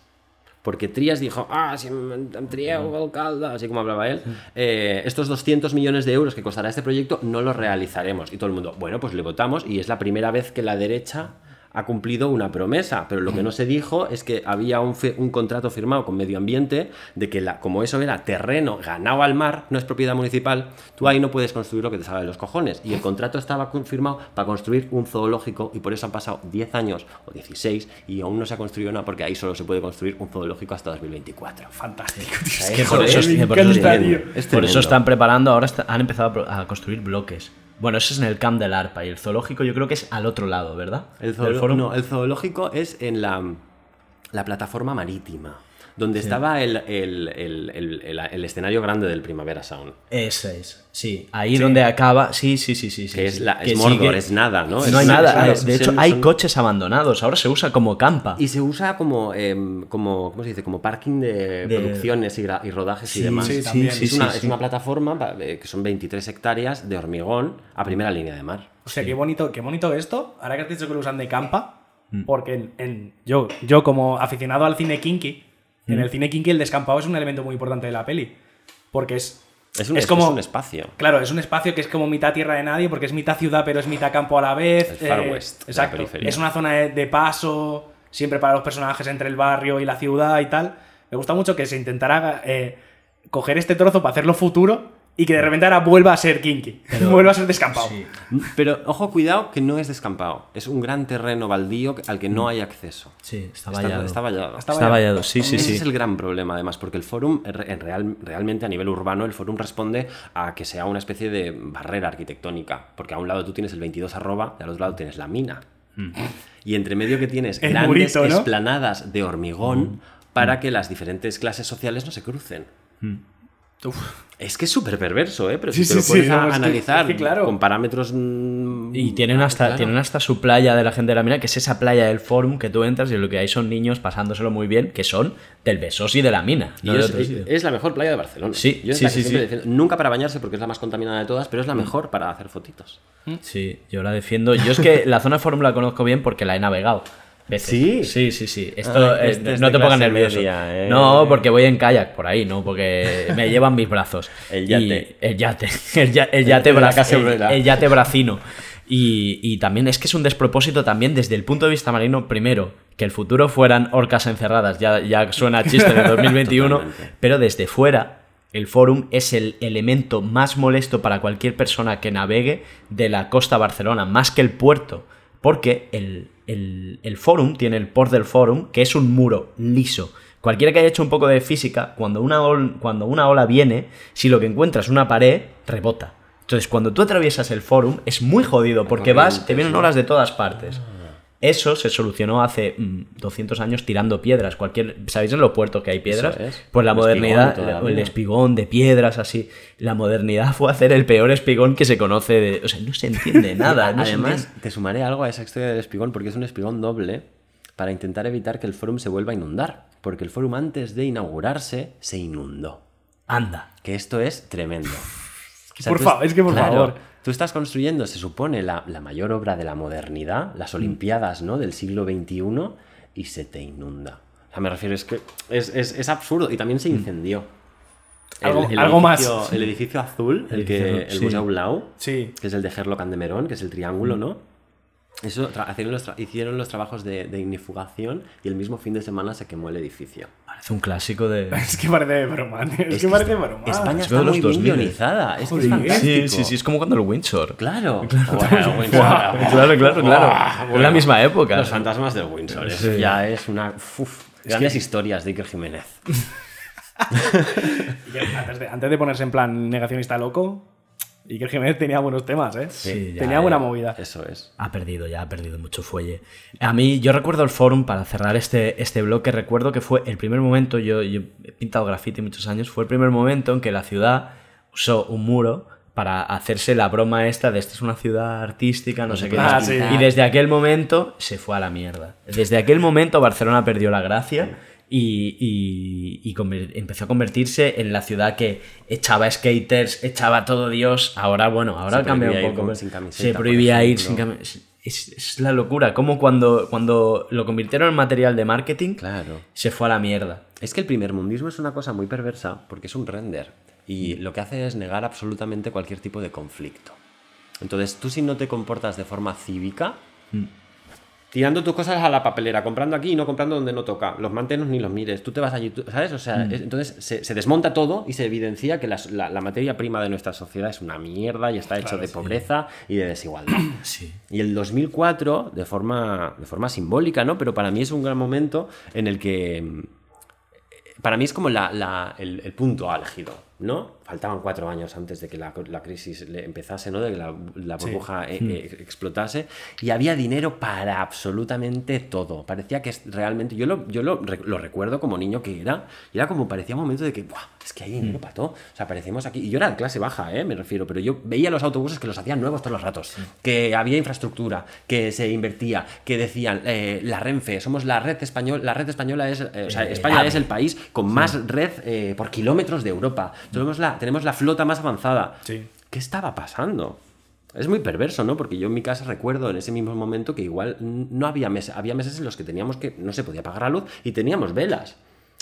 Speaker 4: Porque Trías dijo, ah, si em trieu alcalde, así como hablaba él, eh, estos 200 millones de euros que costará este proyecto no los realizaremos. Y todo el mundo, bueno, pues le votamos y es la primera vez que la derecha ha cumplido una promesa, pero lo que no se dijo es que había un, contrato firmado con Medio Ambiente de que la, como eso era terreno ganado al mar, no es propiedad municipal, tú ahí no puedes construir lo que te salga de los cojones. Y el contrato estaba confirmado para construir un zoológico y por eso han pasado 10 años o 16 y aún no se ha construido nada porque ahí solo se puede construir un zoológico hasta 2024.
Speaker 3: Fantástico, tío.
Speaker 4: Es que
Speaker 2: por eso es- por están preparando, ahora está- han empezado a, construir bloques. Bueno, eso es en el Camp del Arpa y el zoológico yo creo que es al otro lado, ¿verdad?
Speaker 4: El, zoolo- no, el zoológico es en la, la plataforma marítima, donde estaba el, el- el- el- el- el escenario grande del Primavera Sound.
Speaker 2: Ese es, sí. Ahí donde acaba. Sí, sí, sí, sí. sí,
Speaker 4: Que es, la,
Speaker 2: Que
Speaker 4: es Mordor,
Speaker 2: sigue-
Speaker 4: es nada, ¿no? Es
Speaker 2: No hay nada.
Speaker 4: claro,
Speaker 2: de hecho,
Speaker 4: son-
Speaker 2: hay
Speaker 4: son-
Speaker 2: coches abandonados. Ahora se usa como campa.
Speaker 4: Y se usa como, em, como, ¿cómo se dice? Como parking de,
Speaker 2: De-
Speaker 4: producciones y, y rodajes y
Speaker 2: Sí,
Speaker 4: demás.
Speaker 3: sí, también.
Speaker 4: es, una, es una plataforma eh, que son 23 hectáreas de hormigón a primera línea de mar.
Speaker 3: O sea, qué bonito, qué bonito esto. Ahora que has dicho que lo usan de campa,
Speaker 4: Mm.
Speaker 3: porque en, en- yo, yo como aficionado al cine kinky,
Speaker 4: Mm.
Speaker 3: en el cine kinky el descampado es un elemento muy importante de la peli. Porque es,
Speaker 4: Es un,
Speaker 3: es
Speaker 4: es
Speaker 3: como...
Speaker 4: un espacio.
Speaker 3: Claro, es un espacio que es como mitad tierra de nadie, porque es mitad ciudad, pero es mitad campo a la vez.
Speaker 4: El Far West
Speaker 3: exacto. Es una zona de, de paso, siempre para los personajes entre el barrio y la ciudad y tal. Me gusta mucho que se intentara eh, coger este trozo para hacerlo futuro y que de repente ahora vuelva a ser kinky, (laughs) vuelva a ser descampado.
Speaker 2: Sí.
Speaker 4: Pero ojo, cuidado, que no es descampado. Es un gran terreno baldío al que no hay acceso.
Speaker 2: Sí, está vallado.
Speaker 4: está vallado.
Speaker 3: Está
Speaker 2: vallado, sí, sí,
Speaker 4: Ese
Speaker 2: sí.
Speaker 4: es el gran problema, además, porque el en real- realmente a nivel urbano, el Fórum responde a que sea una especie de barrera arquitectónica. Porque a un lado tú tienes el 22 arroba y al otro lado tienes la mina. Y entre medio que tienes
Speaker 3: El
Speaker 4: grandes
Speaker 3: murito, ¿no?
Speaker 4: esplanadas de hormigón para que las diferentes clases sociales no se crucen.
Speaker 3: Uf.
Speaker 4: Es que es súper perverso, ¿eh? Pero
Speaker 3: Sí,
Speaker 4: si te lo
Speaker 3: sí,
Speaker 4: a
Speaker 3: no, es que-
Speaker 4: analizar
Speaker 3: es que claro.
Speaker 4: con parámetros... mm,
Speaker 2: Y tienen hasta,
Speaker 4: claro.
Speaker 2: tienen hasta su playa de la gente de la mina, que es esa playa del forum que tú entras y lo que hay son niños pasándoselo muy bien, que son del Besos y de la mina. No
Speaker 4: es,
Speaker 2: otro sitio.
Speaker 4: es la mejor playa de Barcelona.
Speaker 2: Sí,
Speaker 4: Yo es
Speaker 2: sí,
Speaker 4: la que
Speaker 2: sí,
Speaker 4: siempre
Speaker 2: sí.
Speaker 4: defiendo. Nunca para bañarse porque es la más contaminada de todas, pero es la mejor para hacer fotitos.
Speaker 2: Sí, yo la defiendo. Yo es que la zona de forum la conozco bien porque la he navegado. Veces.
Speaker 4: ¿Sí?
Speaker 2: Sí, sí, sí. Esto
Speaker 4: Ay,
Speaker 2: eh,
Speaker 4: este es
Speaker 2: no te pongas nervioso.
Speaker 4: media, ¿eh?
Speaker 2: No, porque voy en kayak por ahí, no, porque (laughs) me llevan mis brazos.
Speaker 4: El
Speaker 2: Y-
Speaker 4: yate.
Speaker 2: el yate. (laughs) El, ya- el yate,
Speaker 4: El
Speaker 2: bra- el- el yate bracino. Y, y también es que es un despropósito también desde el punto de vista marino, primero, que el futuro fueran orcas encerradas, ya, ya suena chiste de (laughs) 2021,
Speaker 4: Totalmente.
Speaker 2: pero desde fuera el forum es el elemento más molesto para cualquier persona que navegue de la costa Barcelona, más que el puerto, porque el, el, el forum tiene el port del forum, que es un muro liso. Cualquiera que haya hecho un poco de física, cuando una, ol- cuando una ola viene, si lo que encuentras es una pared, rebota. Entonces, cuando tú atraviesas el forum, es muy jodido, porque vas, te vienen olas de todas partes. Eso se solucionó hace mm, 200 años tirando piedras. Cualquier, ¿Sabéis en los puertos que hay piedras?
Speaker 4: Es.
Speaker 2: Pues la
Speaker 4: El
Speaker 2: modernidad,
Speaker 4: espigón
Speaker 2: el espigón de piedras, así. La modernidad fue hacer el peor espigón que se conoce. De, o sea, no se entiende (laughs) nada. no
Speaker 4: Además,
Speaker 2: entiende-
Speaker 4: te sumaré algo a esa historia del espigón porque es un espigón doble para intentar evitar que el forum se vuelva a inundar. Porque el forum antes de inaugurarse se inundó.
Speaker 2: anda.
Speaker 4: Que esto es tremendo. (laughs) O
Speaker 3: Por favor, es que por favor.
Speaker 4: Tú estás construyendo, se supone, la, la mayor obra de la modernidad, las Olimpiadas ¿no? del siglo XXI, y se te inunda. O sea, me refiero, es que es, es- es absurdo. Y también se incendió.
Speaker 3: Algo- algo más.
Speaker 4: El edificio azul, el, que,
Speaker 2: edificio-
Speaker 4: el
Speaker 2: sí.
Speaker 4: Museu Blau,
Speaker 3: Sí.
Speaker 4: que es el de Herlock and de Merón, que es el triángulo, ¿no? Eso hicieron, los tra- hicieron los trabajos de, de ignifugación y el mismo fin de semana se quemó el edificio.
Speaker 2: Parece un clásico de. (laughs)
Speaker 3: Es que parece broma, tío. Es, que parece broma.
Speaker 4: España
Speaker 2: Es
Speaker 4: está
Speaker 2: de los
Speaker 4: muy
Speaker 2: 2000.
Speaker 4: millonizada. Es que es fantástico.
Speaker 2: Sí, sí, sí, es como cuando el Windsor.
Speaker 4: Claro. (laughs)
Speaker 2: Claro, claro, claro, claro. Es la misma época.
Speaker 4: Los fantasmas del Windsor. eso
Speaker 2: Sí.
Speaker 4: ya es una. uf, grandes historias de Iker Jiménez. (laughs)
Speaker 3: Antes, de, antes de ponerse en plan negacionista loco, Iker Jiménez tenía buenos temas, ¿eh?
Speaker 2: Sí, ya,
Speaker 3: tenía buena
Speaker 2: eh,
Speaker 3: movida.
Speaker 4: Eso es.
Speaker 2: Ha perdido, ya ha perdido mucho fuelle. A mí, yo recuerdo el forum, para cerrar este, este bloque, recuerdo que fue el primer momento, yo, yo he pintado graffiti muchos años, fue el primer momento en que la ciudad usó un muro para hacerse la broma esta de esta es una ciudad artística, no sé qué.
Speaker 3: Ah, sí.
Speaker 2: Y desde aquel momento se fue a la mierda. Desde aquel momento Barcelona perdió la gracia y, y- y empezó a convertirse en la ciudad que echaba skaters, echaba todo Dios. Ahora, bueno, ahora cambia un poco.
Speaker 4: sin camiseta,
Speaker 2: se prohibía ir sin camiseta. Es, es la locura. Como cuando, cuando lo convirtieron en material de marketing,
Speaker 4: Claro.
Speaker 2: se fue a la mierda.
Speaker 4: Es que el primer mundismo es una cosa muy perversa porque es un render y lo que hace es negar absolutamente cualquier tipo de conflicto. Entonces, tú si no te comportas de forma cívica,
Speaker 2: Mm.
Speaker 4: Tirando tus cosas a la papelera, comprando aquí y no comprando donde no toca, los mantenos ni los mires, tú te vas allí, ¿sabes? O sea,
Speaker 2: Mm.
Speaker 4: es- entonces se, se desmonta todo y se evidencia que la, la materia prima de nuestra sociedad es una mierda y está hecho de pobreza y de desigualdad. (clears throat)
Speaker 2: Sí.
Speaker 4: Y el 2004, de forma, de forma simbólica, ¿no? Pero para mí es un gran momento en el que. mm, Para mí es como la- la- el, el punto álgido, ¿no? Faltaban cuatro años antes de que la, la crisis empezase, ¿no? De que la, la burbuja eh, eh, explotase. Y había dinero para absolutamente todo. Parecía que realmente. Yo lo, yo lo, lo recuerdo como niño que era. Y era como parecía un momento de que, ¡buah! Es que hay dinero para todo. O sea, parecemos aquí. Y yo era de clase baja, ¿eh? Me refiero. Pero yo veía los autobuses que los hacían nuevos todos los ratos. Que había infraestructura, que se invertía, que decían eh, la Renfe, somos la red española. La red española es. eh, o sea,
Speaker 2: Eh,
Speaker 4: España
Speaker 2: AVE.
Speaker 4: es el país con más red por kilómetros de Europa. Tenemos la, tenemos la flota más avanzada.
Speaker 3: Sí.
Speaker 4: ¿Qué estaba pasando? Es muy perverso, ¿no? Porque yo en mi casa recuerdo en ese mismo momento que igual no había meses, había meses en los que teníamos que no se podía pagar la luz y teníamos velas.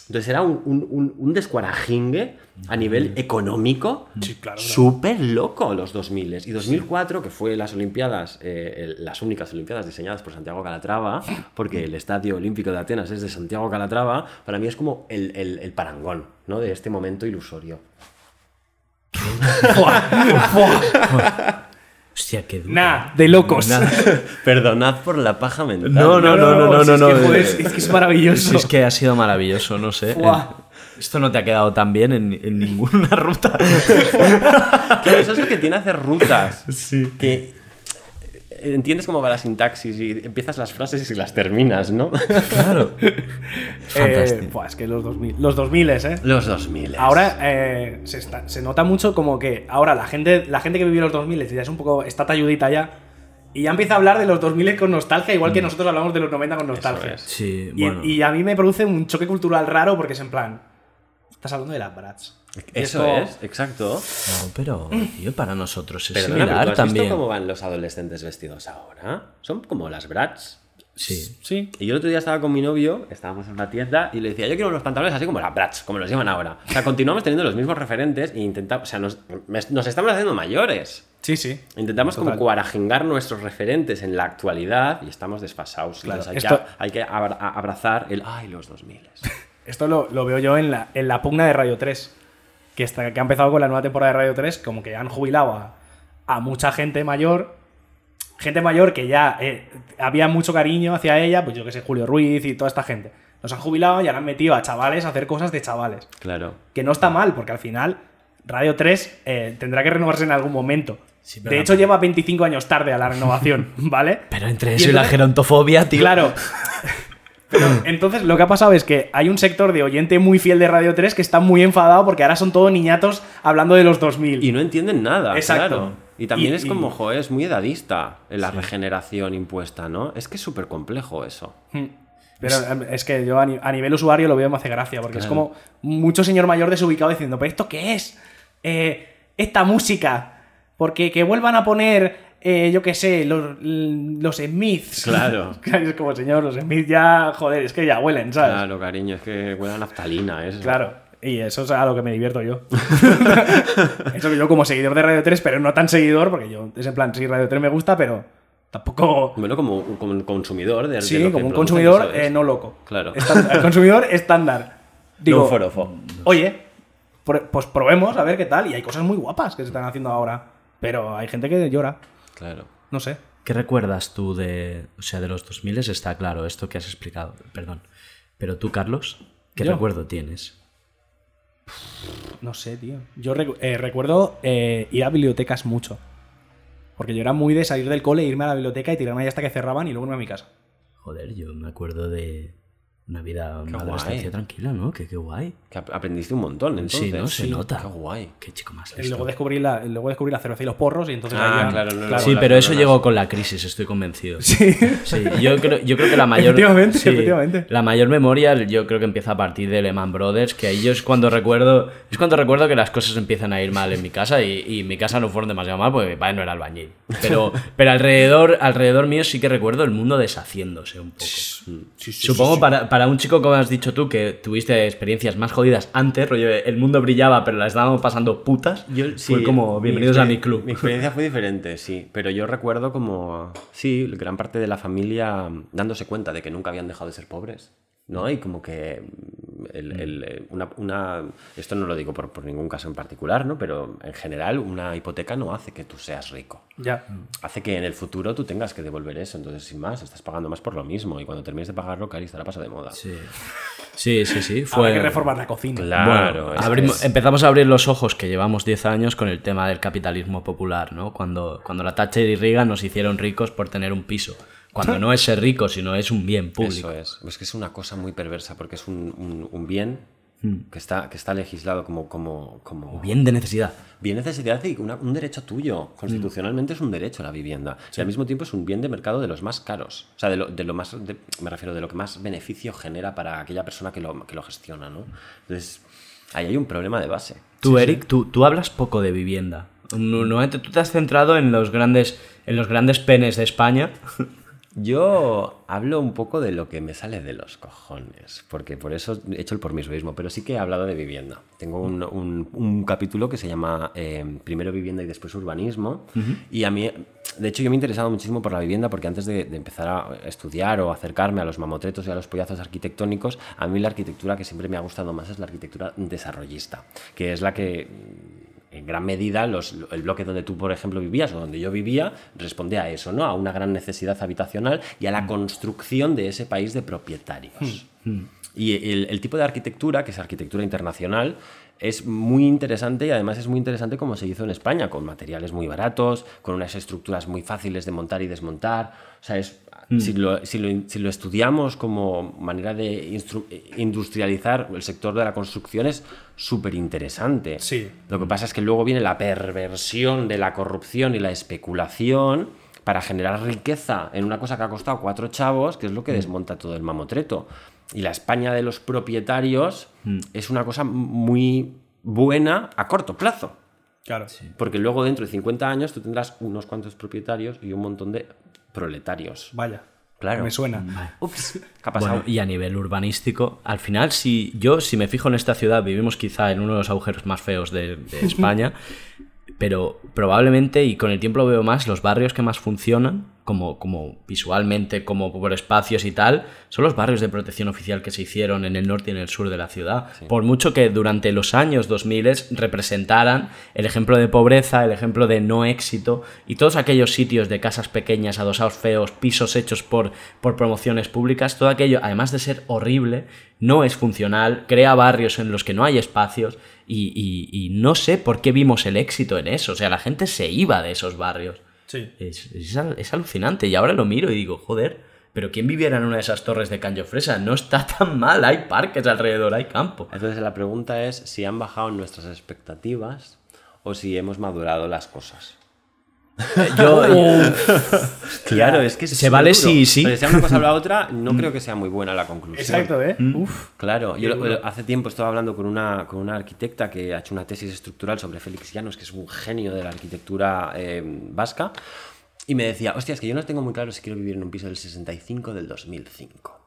Speaker 4: Entonces era un, un, un- un descuarajingue a nivel económico
Speaker 3: Sí, claro, claro.
Speaker 4: súper loco los 2000 y 2004 que fue las Olimpiadas eh, el- las únicas Olimpiadas diseñadas por Santiago Calatrava porque el Estadio Olímpico de Atenas es de Santiago Calatrava para mí es como el, el- el parangón ¿no? de este momento ilusorio
Speaker 2: Hostia, qué duro.
Speaker 3: Nah, de locos. (laughs)
Speaker 4: Perdonad por la paja mental.
Speaker 2: No, no, no, no, no,
Speaker 3: si
Speaker 2: no.
Speaker 3: es
Speaker 2: no,
Speaker 3: que, joder,
Speaker 2: eh,
Speaker 3: es, es que es maravilloso.
Speaker 2: Si es que ha sido maravilloso, no sé. Esto no te ha quedado tan bien en, en ninguna (laughs) ruta.
Speaker 4: Claro, eso es lo que tiene hacer rutas.
Speaker 2: Sí.
Speaker 4: Que entiendes cómo va la sintaxis y empiezas las frases y las terminas, ¿no?
Speaker 2: Claro. (laughs)
Speaker 3: Eh,
Speaker 2: Fantástico.
Speaker 3: buah, es que los 2000, los 2000 ¿eh?
Speaker 4: Los 2000.
Speaker 3: Ahora eh, se, está- se nota mucho como que ahora la gente, la gente que vivió los 2000 ya es un poco, está talludita ya, y ya empieza a hablar de los 2000 con nostalgia, igual que nosotros hablamos de los 90 con nostalgia.
Speaker 4: es.
Speaker 2: Sí,
Speaker 3: Y,
Speaker 2: bueno.
Speaker 3: y a mí me produce un choque cultural raro porque es en plan, estás hablando de las Bratz.
Speaker 4: Eso es, exacto.
Speaker 2: No, pero tío, para nosotros es
Speaker 4: Perdona, pero ¿tú
Speaker 2: similar
Speaker 4: has
Speaker 2: también.
Speaker 4: visto cómo van los adolescentes vestidos ahora? Son como las brats.
Speaker 2: Sí.
Speaker 3: Sí.
Speaker 4: Y yo el otro día estaba con mi novio, estábamos en una tienda y le decía, yo quiero unos pantalones así como las brats, como los llevan ahora. O sea, continuamos teniendo los mismos referentes e intentamos, o sea, nos, nos estamos haciendo mayores.
Speaker 3: Sí, sí.
Speaker 4: Intentamos como cuarajengar nuestros referentes en la actualidad y estamos desfasados.
Speaker 3: Claro,
Speaker 4: Entonces hay,
Speaker 3: esto-
Speaker 4: que, hay que abra- abrazar el ¡ay, los 2000! (laughs)
Speaker 3: Esto lo, lo veo yo en la, en la pugna de Radio 3, que, está, que ha empezado con la nueva temporada de Radio 3, como que han jubilado a, a mucha gente mayor, gente mayor que ya eh, había mucho cariño hacia ella, pues yo que sé, Julio Ruiz y toda esta gente. Los han jubilado y ahora han metido a chavales a hacer cosas de chavales.
Speaker 4: Claro.
Speaker 3: Que no está mal, porque al final Radio 3 eh, tendrá que renovarse en algún momento.
Speaker 2: Sí,
Speaker 3: de
Speaker 2: la-
Speaker 3: hecho, lleva 25 años tarde a la renovación, (laughs) ¿vale?
Speaker 2: Pero entre
Speaker 3: Y
Speaker 2: eso y la
Speaker 3: entonces-
Speaker 2: gerontofobia, tío.
Speaker 3: Claro. (laughs) Pero (clears throat) entonces lo que ha pasado es que hay un sector de oyente muy fiel de Radio 3 que está muy enfadado porque ahora son todos niñatos hablando de los 2000.
Speaker 4: Y no entienden nada,
Speaker 3: Exacto.
Speaker 4: claro. Y también
Speaker 3: Y-
Speaker 4: es como,
Speaker 3: y-
Speaker 4: joder, es muy edadista en la regeneración impuesta, ¿no? Es que es súper complejo eso.
Speaker 3: Hmm. Pero eh, es que yo a, ni- a nivel usuario lo veo y me hace gracia porque es como mucho señor mayor desubicado diciendo, ¿pero esto qué es? Eh, esta música. Porque que vuelvan a poner, eh, yo qué sé, los, los Smiths.
Speaker 4: Claro. (laughs)
Speaker 3: es como, señor, los Smiths ya, joder, es que ya huelen, ¿sabes?
Speaker 4: Claro, cariño, es que huele a naftalina, eso.
Speaker 3: Claro. Y eso es a lo que me divierto yo. (laughs) eso que yo como seguidor de Radio 3, pero no tan seguidor, porque yo es en plan, sí, Radio 3 me gusta, pero tampoco...
Speaker 4: Bueno, como, como un consumidor de de
Speaker 3: Sí,
Speaker 4: que
Speaker 3: como un consumidor eh, no loco.
Speaker 4: Claro.
Speaker 3: Estándar- el consumidor estándar. Digo,
Speaker 4: No forofo.
Speaker 3: oye, pues probemos a ver qué tal. Y hay cosas muy guapas que se están haciendo ahora. Pero hay gente que llora.
Speaker 4: Claro.
Speaker 3: No sé.
Speaker 2: ¿Qué recuerdas tú de. O sea, de los 2000 está claro, esto que has explicado, perdón. Pero tú, Carlos, ¿qué
Speaker 3: Yo.
Speaker 2: recuerdo tienes?
Speaker 3: No sé, tío. Yo recu- eh, recuerdo eh, ir a bibliotecas mucho. Porque yo era muy de salir del cole, irme a la biblioteca y tirarme ahí hasta que cerraban y luego irme a mi casa.
Speaker 2: Joder, yo me acuerdo de una vida, una
Speaker 4: guay.
Speaker 2: adolescencia tranquila, ¿no? Que qué guay.
Speaker 4: Que ap- aprendiste un montón, entonces.
Speaker 2: sí, ¿no? Se nota.
Speaker 4: Qué guay.
Speaker 2: Qué chico más
Speaker 3: Y
Speaker 2: listo.
Speaker 3: luego descubrí la, y luego descubrí la cerveza y los porros y entonces
Speaker 4: Ah,
Speaker 3: ahí ya-
Speaker 4: claro, no, no,
Speaker 2: Sí, pero eso llegó con la crisis, estoy convencido.
Speaker 3: Sí.
Speaker 2: Sí, yo creo, yo creo que la mayor.
Speaker 3: Efectivamente,
Speaker 2: sí,
Speaker 3: efectivamente.
Speaker 2: La mayor memoria, yo creo que empieza a partir de Lehman Brothers, que ahí yo es cuando recuerdo. Es cuando recuerdo que las cosas empiezan a ir mal en mi casa y, y mi casa no fueron demasiado mal porque mi padre no era albañil. Pero, pero alrededor, alrededor mío sí que recuerdo el mundo deshaciéndose un poco. Supongo Para, para un chico, como has dicho tú, que tuviste experiencias más jodidas antes, rollo, el mundo brillaba, pero la estábamos pasando putas. fue como, bienvenidos a mi club.
Speaker 4: Mi experiencia fue diferente, sí. Pero yo recuerdo como, sí, gran parte de la familia dándose cuenta de que nunca habían dejado de ser pobres. ¿No? Y como que mm, el- el, eh, una, una- esto no lo digo por, por ningún caso en particular, ¿no? Pero en general una hipoteca no hace que tú seas rico.
Speaker 3: Ya.
Speaker 4: Hace que en el futuro tú tengas que devolver eso. Entonces, sin más, estás pagando más por lo mismo. Y cuando termines de pagarlo, Cari, estará paso de moda.
Speaker 2: Sí, sí, sí. sí,
Speaker 3: Habrá
Speaker 2: Fue...
Speaker 3: que reformar la cocina.
Speaker 4: Claro.
Speaker 2: Bueno, abrimos-
Speaker 4: es-
Speaker 2: empezamos a abrir los ojos que llevamos 10 años con el tema del capitalismo popular, ¿no? Cuando, cuando la Thatcher y Reagan nos hicieron ricos por tener un piso. Cuando no es ser rico, sino es un bien público.
Speaker 4: Eso es. Es que es una cosa muy perversa porque es un, un- un bien
Speaker 2: Hmm.
Speaker 4: que está, que está legislado como, como, como
Speaker 2: Bien de necesidad.
Speaker 4: bien necesidad y una- un derecho tuyo. Constitucionalmente es un derecho la vivienda. Y al mismo tiempo es un bien de mercado de los más caros. O sea, de lo, de lo más, de- me refiero, de lo que más beneficio genera para aquella persona que lo, que lo gestiona, ¿no? Entonces, ahí hay un problema de base.
Speaker 2: Tú, Eric, Tú, tú hablas poco de vivienda. Normalmente tú te has centrado en los grandes, en los grandes penes de España. (laughs)
Speaker 4: Yo hablo un poco de lo que me sale de los cojones, porque por eso he hecho el por mismo, pero sí que he hablado de vivienda. Tengo un, un- un capítulo que se llama eh, Primero vivienda y después urbanismo, y a mí, de hecho, yo me he interesado muchísimo por la vivienda porque antes de, de empezar a estudiar o acercarme a los mamotretos y a los pollazos arquitectónicos, a mí la arquitectura que siempre me ha gustado más es la arquitectura desarrollista, que es la que en gran medida los- el bloque donde tú, por ejemplo, vivías o donde yo vivía responde a eso, ¿no? A una gran necesidad habitacional y a la construcción de ese país de propietarios. Y el, el tipo de arquitectura, que es arquitectura internacional, es muy interesante y además es muy interesante como se hizo en España, con materiales muy baratos, con unas estructuras muy fáciles de montar y desmontar. O sea, es, si, lo, si lo- si lo estudiamos como manera de industrializar el sector de la construcción es súper interesante.
Speaker 3: Sí.
Speaker 4: Lo que pasa es que luego viene la perversión de la corrupción y la especulación para generar riqueza en una cosa que ha costado cuatro chavos, que es lo que desmonta todo el mamotreto. Y la España de los propietarios es una cosa muy buena a corto plazo.
Speaker 3: Claro.
Speaker 4: Porque luego dentro de 50 años tú tendrás unos cuantos propietarios y un montón de proletarios.
Speaker 3: Vaya.
Speaker 4: Claro.
Speaker 3: Me suena.
Speaker 4: Ups, ¿qué ha pasado?
Speaker 2: Bueno, y a nivel urbanístico, al final, si yo, si me fijo en esta ciudad, vivimos quizá en uno de los agujeros más feos de, de (laughs) España. pero probablemente, y con el tiempo lo veo más, los barrios que más funcionan, como, como visualmente, como por espacios y tal, son los barrios de protección oficial que se hicieron en el norte y en el sur de la ciudad. Por mucho que durante los años 2000 representaran el ejemplo de pobreza, el ejemplo de no éxito, y todos aquellos sitios de casas pequeñas, adosados feos, pisos hechos por, por promociones públicas, todo aquello, además de ser horrible, no es funcional, crea barrios en los que no hay espacios, y, y- y no sé por qué vimos el éxito en eso. O sea, la gente se iba de esos barrios.
Speaker 3: Sí.
Speaker 2: Es, es al- es alucinante. Y ahora lo miro y digo, joder, pero ¿quién viviera en una de esas torres de Canjo Fresa? No está tan mal, hay parques alrededor, hay campo.
Speaker 4: Entonces la pregunta es si han bajado nuestras expectativas o si hemos madurado las cosas. (laughs)
Speaker 2: Yo, (laughs)
Speaker 4: Claro, es que
Speaker 2: Se vale sí sí.
Speaker 4: Pero sea una cosa o la otra, no (laughs) creo que sea muy buena la conclusión.
Speaker 3: Exacto, ¿eh? Uf.
Speaker 4: Claro, yo hace tiempo estaba hablando con una, con una arquitecta que ha hecho una tesis estructural sobre Félix Llanos, que es un genio de la arquitectura eh, vasca, y me decía, hostia, es que yo no tengo muy claro si quiero vivir en un piso del 65 o del 2005.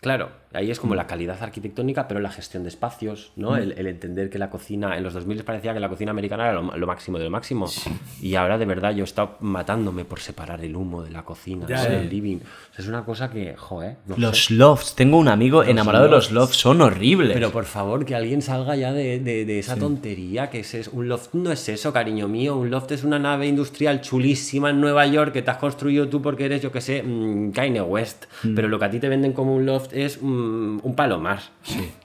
Speaker 4: Claro, ahí es como la calidad arquitectónica, pero la gestión de espacios, ¿no? El, el entender que la cocina, en los 2000 parecía que la cocina americana era lo, lo máximo de lo máximo. Y ahora de verdad yo he estado matándome por separar el humo de la cocina,
Speaker 3: Ya,
Speaker 4: del
Speaker 3: ya.
Speaker 4: living. O sea, es una cosa que, joder, no sé.
Speaker 2: los lofts, tengo un amigo enamorado de los lofts, son horribles.
Speaker 4: Pero por favor, que alguien salga ya de, de- de esa tontería que es, es- un loft no es eso, cariño mío. Un loft es una nave industrial chulísima en Nueva York que te has construido tú porque eres, yo que sé, mm, Kanye West. Pero lo que a ti te venden como un loft es mm, un palomar.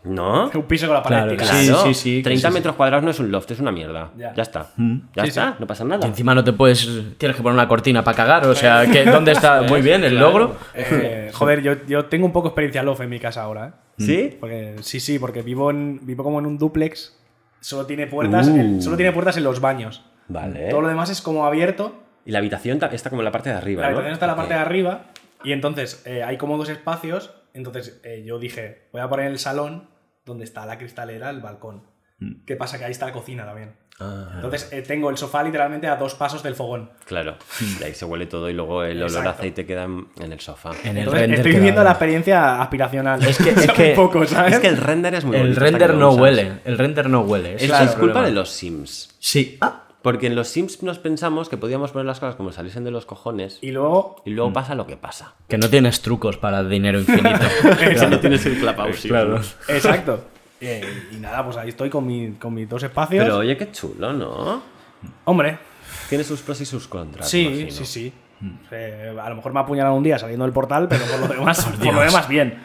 Speaker 4: ¿No? (laughs)
Speaker 3: Un piso con la pared
Speaker 2: Claro. Sí,
Speaker 4: Claro,
Speaker 2: sí, sí, que
Speaker 4: 30
Speaker 2: sí, sí.
Speaker 4: metros cuadrados no es un loft, es una mierda.
Speaker 3: Ya.
Speaker 4: Ya, está. Ya
Speaker 3: Sí,
Speaker 4: está,
Speaker 3: sí.
Speaker 4: no pasa nada.
Speaker 2: Y encima no te puedes. Tienes que poner una cortina para cagar. O sea, que ¿dónde está? (laughs) Muy bien, el logro.
Speaker 3: Eh, (laughs) joder, yo, yo tengo un poco experiencia loft en mi casa ahora, ¿eh?
Speaker 4: ¿Sí?
Speaker 3: Porque, sí, sí, porque vivo, en, vivo como en un duplex. Solo tiene puertas,
Speaker 4: Uh.
Speaker 3: en- solo tiene puertas en los baños.
Speaker 4: Vale.
Speaker 3: Todo lo demás es como abierto.
Speaker 4: Y la habitación ta- está como en la parte de arriba,
Speaker 3: La
Speaker 4: ¿no?
Speaker 3: habitación está en la parte de arriba. Y entonces eh, hay como dos espacios. Entonces eh, yo dije, voy a poner el salón donde está la cristalera, el balcón. ¿Qué pasa? Que ahí está la cocina también.
Speaker 4: Ah.
Speaker 3: Entonces eh, tengo el sofá literalmente a dos pasos del fogón.
Speaker 4: Claro, (laughs) y ahí se huele todo y luego el olor a
Speaker 3: Exacto.
Speaker 4: aceite queda en, en el sofá.
Speaker 2: En el
Speaker 3: Entonces
Speaker 2: render
Speaker 3: estoy
Speaker 2: queda-
Speaker 3: viviendo la experiencia aspiracional.
Speaker 2: Es que- (laughs) es que-
Speaker 3: poco, ¿sabes?
Speaker 4: Es que el render es muy
Speaker 2: El render no
Speaker 4: usas.
Speaker 2: huele. El render no huele. es el
Speaker 4: es culpa
Speaker 2: problema.
Speaker 4: de los Sims.
Speaker 2: Sí. Ah,
Speaker 4: Porque en los Sims nos pensamos que podíamos poner las cosas como saliesen de los cojones y,
Speaker 3: Y luego
Speaker 4: luego pasa lo que pasa.
Speaker 2: que no tienes trucos para dinero infinito. (laughs)
Speaker 4: Ya no tienes el clubhouse.
Speaker 2: claro.
Speaker 3: Exacto. (laughs) Eh, y nada, pues ahí estoy con, mi- con mis dos espacios.
Speaker 4: Pero oye, qué chulo, ¿no?
Speaker 3: Hombre,
Speaker 4: Tiene sus pros y sus contras.
Speaker 3: sí,
Speaker 4: imagino.
Speaker 3: sí, sí. Eh, a lo mejor me ha apuñalado un día saliendo del portal, pero por lo demás, (laughs) por lo demás bien.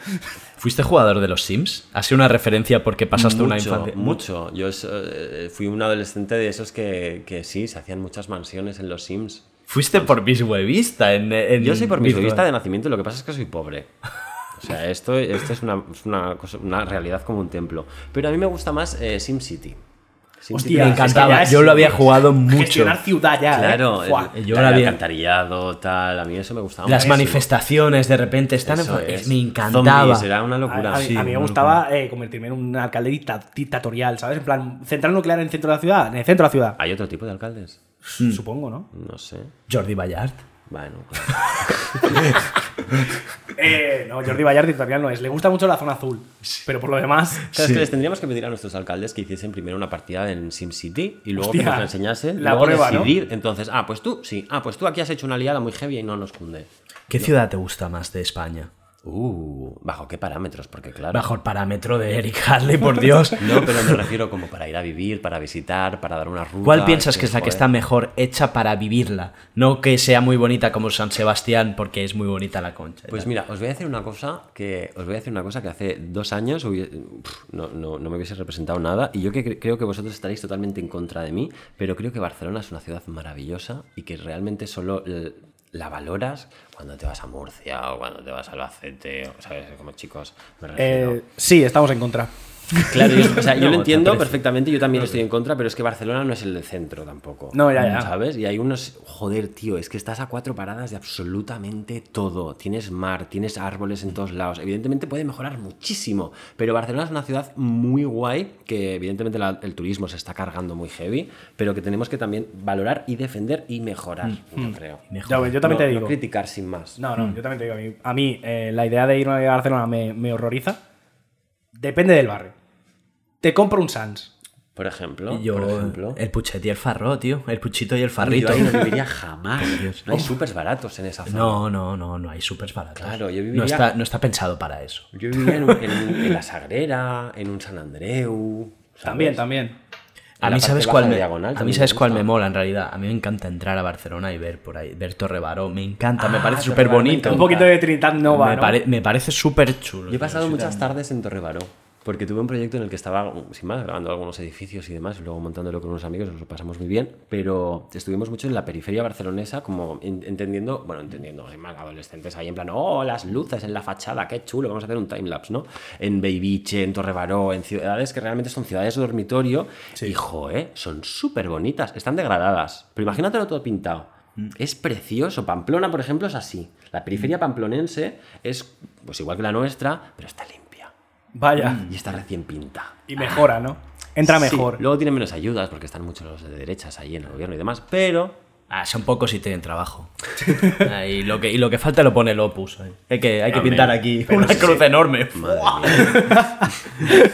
Speaker 2: ¿Fuiste jugador de los Sims? ¿Ha sido una referencia porque pasaste una
Speaker 4: Mucho,
Speaker 2: infancia?
Speaker 4: mucho. Yo es- eh, fui un adolescente de esos que, que sí, se hacían muchas mansiones en los Sims.
Speaker 2: Fuiste por vista en, en
Speaker 4: Yo soy por vista de nacimiento, lo que pasa es que soy pobre. O sea, esto, esto es, una, es una, cosa- una realidad como un templo. Pero a mí me gusta más eh, SimCity.
Speaker 3: Hostia,
Speaker 2: Me
Speaker 3: es que
Speaker 2: encantaba, yo lo había jugado mucho.
Speaker 3: Gestionar ciudad ya, ¿eh?
Speaker 4: Claro,
Speaker 3: Fuá.
Speaker 4: el,
Speaker 2: Yo
Speaker 4: el
Speaker 2: la vi-
Speaker 4: alcantarillado, tal, a mí eso me gustaba
Speaker 2: Las manifestaciones de repente están
Speaker 4: Eso
Speaker 2: en...
Speaker 4: es.
Speaker 2: Me encantaba.
Speaker 4: Zombies, era una
Speaker 3: A,
Speaker 4: locura.
Speaker 3: a
Speaker 4: Sí.
Speaker 3: a mí me gustaba eh, convertirme en un alcalde dicta- dictatorial, ¿sabes? En plan, central nuclear en el centro de la ciudad. En el centro de la ciudad.
Speaker 4: ¿Hay otro tipo de alcaldes?
Speaker 3: Supongo, ¿no?
Speaker 4: No sé.
Speaker 2: Jordi Ballard.
Speaker 4: Bueno, claro. (laughs)
Speaker 3: Eh, no, Jordi Bayard dictatorial no es. Le gusta mucho la zona azul. Pero por lo demás.
Speaker 4: Claro, es que les tendríamos que pedir a nuestros alcaldes que hiciesen primero una partida en SimCity y luego
Speaker 3: Hostia,
Speaker 4: que nos la enseñasen.
Speaker 3: la
Speaker 4: luego
Speaker 3: prueba, ¿no?
Speaker 4: decidir. Entonces, ah, pues tú, sí. Ah, pues tú aquí has hecho una liada muy heavy y no nos cunde.
Speaker 2: ¿Qué ciudad te gusta más de España?
Speaker 4: Uh, ¿bajo qué parámetros? Porque claro.
Speaker 2: Bajo el parámetro de Eric Harley, por Dios. (laughs)
Speaker 4: No, pero me refiero como para ir a vivir, para visitar, para dar una ruta.
Speaker 2: ¿Cuál piensas que es la que está mejor hecha para vivirla? No que sea muy bonita como San Sebastián, porque es muy bonita la concha.
Speaker 4: Pues mira, os voy a decir una cosa que os voy a decir una cosa que hace dos años no, no- no me hubiese representado nada y yo que cre- creo que vosotros estaréis totalmente en contra de mí, pero creo que Barcelona es una ciudad maravillosa y que realmente solo la valoras cuando te vas a Murcia o cuando te vas a Albacete, o sabes, como chicos, me refiero.
Speaker 3: Eh, sí, estamos en contra.
Speaker 4: Claro, yo, o sea, yo (laughs)
Speaker 2: No,
Speaker 4: lo entiendo perfectamente, yo también estoy en contra, pero es que Barcelona no es el centro tampoco.
Speaker 3: No, ya, ya.
Speaker 4: ¿Sabes? Y hay unos. Joder, tío, es que estás a cuatro paradas de absolutamente todo. Tienes mar, tienes árboles en todos lados. Evidentemente puede mejorar muchísimo, pero Barcelona es una ciudad muy guay que, evidentemente, la- el turismo se está cargando muy heavy, pero que tenemos que también valorar y defender y mejorar, yo creo.
Speaker 3: Ya, yo también
Speaker 4: No-
Speaker 3: te
Speaker 4: no
Speaker 3: digo.
Speaker 4: criticar sin más.
Speaker 3: No, no, yo también te digo. A mí, a mí, eh, la idea de ir a Barcelona me, me horroriza. Depende del barrio. Te compro un Sans.
Speaker 4: Por ejemplo.
Speaker 2: Yo,
Speaker 4: por ejemplo.
Speaker 2: el Puchet y el Farro, tío. El Puchito y el
Speaker 4: Yo
Speaker 2: Farrito.
Speaker 4: ahí no (laughs) viviría jamás.
Speaker 2: Dios.
Speaker 4: No hay supers baratos en esa zona.
Speaker 2: No, no, no, no hay súper baratos.
Speaker 4: Claro, yo
Speaker 2: no
Speaker 4: viviría-
Speaker 2: está, no está pensado para eso.
Speaker 4: Yo vivía en, un- en un- en la Sagrera, en un San Andreu. ¿sabes?
Speaker 3: También, también.
Speaker 2: A mí sabes cuál me,
Speaker 4: diagonal
Speaker 2: a mí sabes
Speaker 4: me
Speaker 2: cuál me mola en realidad. A mí me encanta entrar a Barcelona y ver por ahí, ver Torrebaró. Me encanta, me
Speaker 4: Ah,
Speaker 2: parece súper bonito.
Speaker 3: Un poquito de Trinidad Nova,
Speaker 2: me,
Speaker 3: ¿no?
Speaker 2: pare- me parece súper chulo.
Speaker 4: Yo he pasado muchas tardes en Torrebaró, porque tuve un proyecto en el que estaba, sin más, grabando algunos edificios y demás, y luego montándolo con unos amigos, nos lo pasamos muy bien, pero estuvimos mucho en la periferia barcelonesa, como en- entendiendo, bueno, entendiendo, sin más, adolescentes ahí en plan, oh, las luces en la fachada, qué chulo, vamos a hacer un timelapse, ¿no? En Beibiche, en Torrebaró, en ciudades que realmente son ciudades de dormitorio, y, joe, son súper bonitas, están degradadas, pero imagínatelo todo pintado. Es precioso. Pamplona, por ejemplo, es así. La periferia pamplonense es pues igual que la nuestra, pero está limpia.
Speaker 3: Vaya.
Speaker 4: Y está recién pinta.
Speaker 3: Y mejora, ¿no? Entra
Speaker 4: Sí,
Speaker 3: mejor.
Speaker 4: Luego tienen menos ayudas porque están muchos los de derechas ahí en el gobierno y demás, pero
Speaker 2: Ah, son pocos y tienen trabajo. Ah, (laughs) y, lo que, y lo que falta lo pone el Opus. ahí. Hay que, hay que pintar aquí
Speaker 3: pero
Speaker 2: una
Speaker 3: sí,
Speaker 2: cruz
Speaker 3: sí.
Speaker 2: enorme.
Speaker 4: madre mía. (laughs)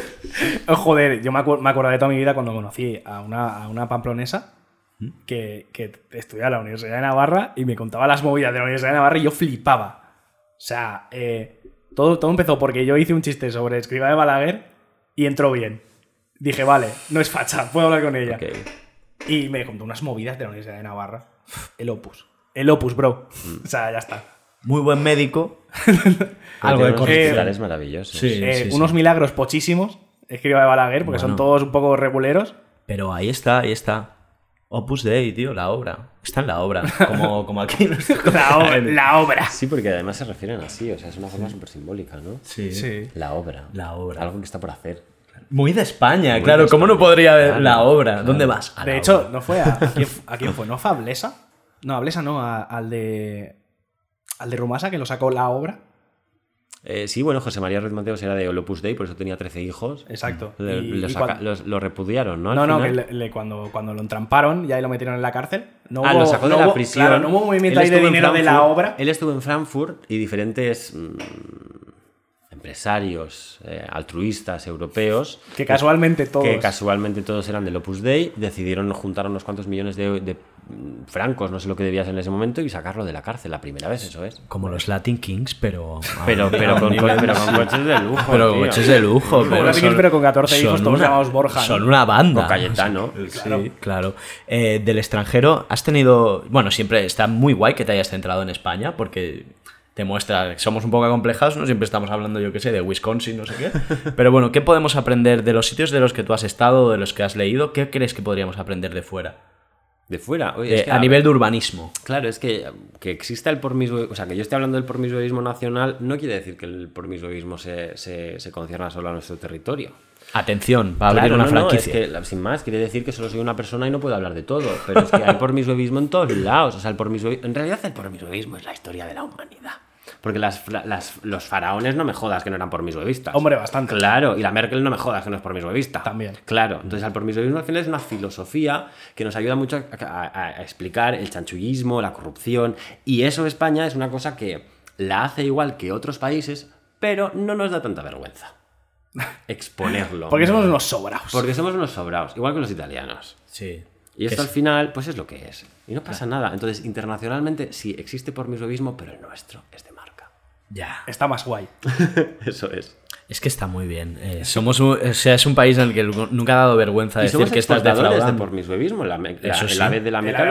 Speaker 3: Oh, Joder, yo me, acu- me acuerdo de toda mi vida cuando conocí a una, a una pamplonesa que, que estudiaba en la Universidad de Navarra y me contaba las movidas de la Universidad de Navarra y yo flipaba. O sea, eh, todo, todo empezó porque yo hice un chiste sobre escriba de Balaguer y entró bien. Dije, vale, no es facha, puedo hablar con ella. Y me contó unas movidas de la Universidad de Navarra. El Opus. El Opus, bro. O sea, ya está.
Speaker 2: Muy buen médico.
Speaker 4: Algo
Speaker 2: de corrupción.
Speaker 4: hospitales maravillosos.
Speaker 2: Sí.
Speaker 3: Eh, unos milagros pochísimos. Escriba de Balaguer, porque son todos un poco reguleros.
Speaker 2: Pero ahí está, ahí está. Opus Dei, tío, la obra. Está en la obra. (laughs) Como, como aquí.
Speaker 3: La, obra- la obra.
Speaker 4: Sí, porque además se refieren así, o sea, es una forma súper simbólica, ¿no?
Speaker 2: Sí.
Speaker 3: Sí.
Speaker 4: La obra.
Speaker 2: La obra.
Speaker 4: Algo que está por hacer.
Speaker 2: Muy de España,
Speaker 4: Muy
Speaker 2: claro.
Speaker 4: de
Speaker 2: ¿Cómo no podría haber
Speaker 4: claro,
Speaker 2: la obra?
Speaker 4: claro.
Speaker 2: ¿Dónde vas? A
Speaker 3: De
Speaker 2: la
Speaker 3: hecho,
Speaker 2: obra.
Speaker 3: no fue a, ¿a quién, (laughs) a quién fue? ¿No fue a Blesa? No, a Blesa no, a- al de. Al de Rumasa que lo sacó la obra.
Speaker 4: Eh, sí, bueno, José María Ruiz Mateos era de Opus Dei, por eso tenía 13 hijos.
Speaker 3: Exacto.
Speaker 4: Le-
Speaker 3: Y-
Speaker 4: lo, saca- repudiaron, ¿no?
Speaker 3: No, no, que
Speaker 4: final.
Speaker 3: le- le- cuando, cuando lo entramparon y ahí lo metieron en la cárcel. No
Speaker 4: ah,
Speaker 3: hubo,
Speaker 4: lo sacó de
Speaker 3: no
Speaker 4: la
Speaker 3: hubo-
Speaker 4: prisión.
Speaker 3: Claro, no hubo movimiento ahí de dinero de la obra.
Speaker 4: Él estuvo en Frankfurt y diferentes mm, empresarios eh, altruistas europeos
Speaker 3: Que casualmente todos.
Speaker 4: que casualmente todos eran del Opus Dei, decidieron juntar unos cuantos millones de, de, francos, no sé lo que debía ser en ese momento, y sacarlo de la cárcel, la primera vez, eso es.
Speaker 2: Como los Latin Kings, pero. (laughs)
Speaker 4: Pero, pero, con, co- pero con coches de lujo.
Speaker 2: Pero
Speaker 4: tío.
Speaker 2: coches de lujo. Pero
Speaker 3: Latin
Speaker 2: son-
Speaker 3: Kings, pero con 14 hijos,
Speaker 2: son
Speaker 3: todos
Speaker 2: una-
Speaker 3: llamados Borja, ¿no?
Speaker 2: Son una banda.
Speaker 4: O Cayetano.
Speaker 2: Sí, claro. Eh, del extranjero, has tenido. Bueno, siempre está muy guay que te hayas centrado en España, porque te muestra que somos un poco acomplejados, ¿no? Siempre estamos hablando, yo qué sé, de Wisconsin, no sé qué. (laughs) Pero bueno, ¿qué podemos aprender de los sitios de los que tú has estado, de los que has leído? ¿Qué crees que podríamos aprender de fuera?
Speaker 4: De fuera. Oye,
Speaker 2: Eh,
Speaker 4: es que,
Speaker 2: a nivel de urbanismo.
Speaker 4: Claro, es que que exista el pormismo, o sea, que yo esté hablando del pormismoísmo nacional no quiere decir que el pormismoísmo se, se, se concierna solo a nuestro territorio.
Speaker 2: Atención, para abrir
Speaker 4: Claro,
Speaker 2: una
Speaker 4: no, no,
Speaker 2: franquicia.
Speaker 4: es que, la- sin más, quiere decir que solo soy una persona y no puedo hablar de todo. Pero es que hay pormismoísmo en todos lados. O sea, el pormismoísmo, en realidad el pormismoísmo es la historia de la humanidad. Porque las, las- los faraones no me jodas que no eran pormismoístas.
Speaker 3: Hombre, bastante.
Speaker 4: Claro, y la Merkel no me jodas que no es pormismoísta.
Speaker 3: También.
Speaker 4: Claro, entonces el pormismoísmo al final es una filosofía que nos ayuda mucho a, a- a explicar el chanchullismo, la corrupción. Y eso España es una cosa que la hace igual que otros países, pero no nos da tanta vergüenza (laughs) exponerlo.
Speaker 3: Porque somos unos sobrados.
Speaker 4: Porque somos unos sobrados, igual que los italianos.
Speaker 2: Sí.
Speaker 4: Y esto
Speaker 2: Que
Speaker 4: al final, pues es lo que es. Y no pasa nada. Entonces, internacionalmente sí existe pormismoísmo, pero el nuestro es de marca.
Speaker 2: Ya.
Speaker 3: Está más guay. (laughs)
Speaker 4: Eso es.
Speaker 2: Es que está muy bien. Eh, somos un, o sea, es un país en el que nunca ha dado vergüenza decir
Speaker 4: somos
Speaker 2: que estás
Speaker 4: exportadores de
Speaker 2: defraudando.
Speaker 4: pormismoísmo. La, la-
Speaker 2: sí.
Speaker 4: la
Speaker 3: ave de
Speaker 4: lo
Speaker 3: la
Speaker 4: hacen,
Speaker 3: meca,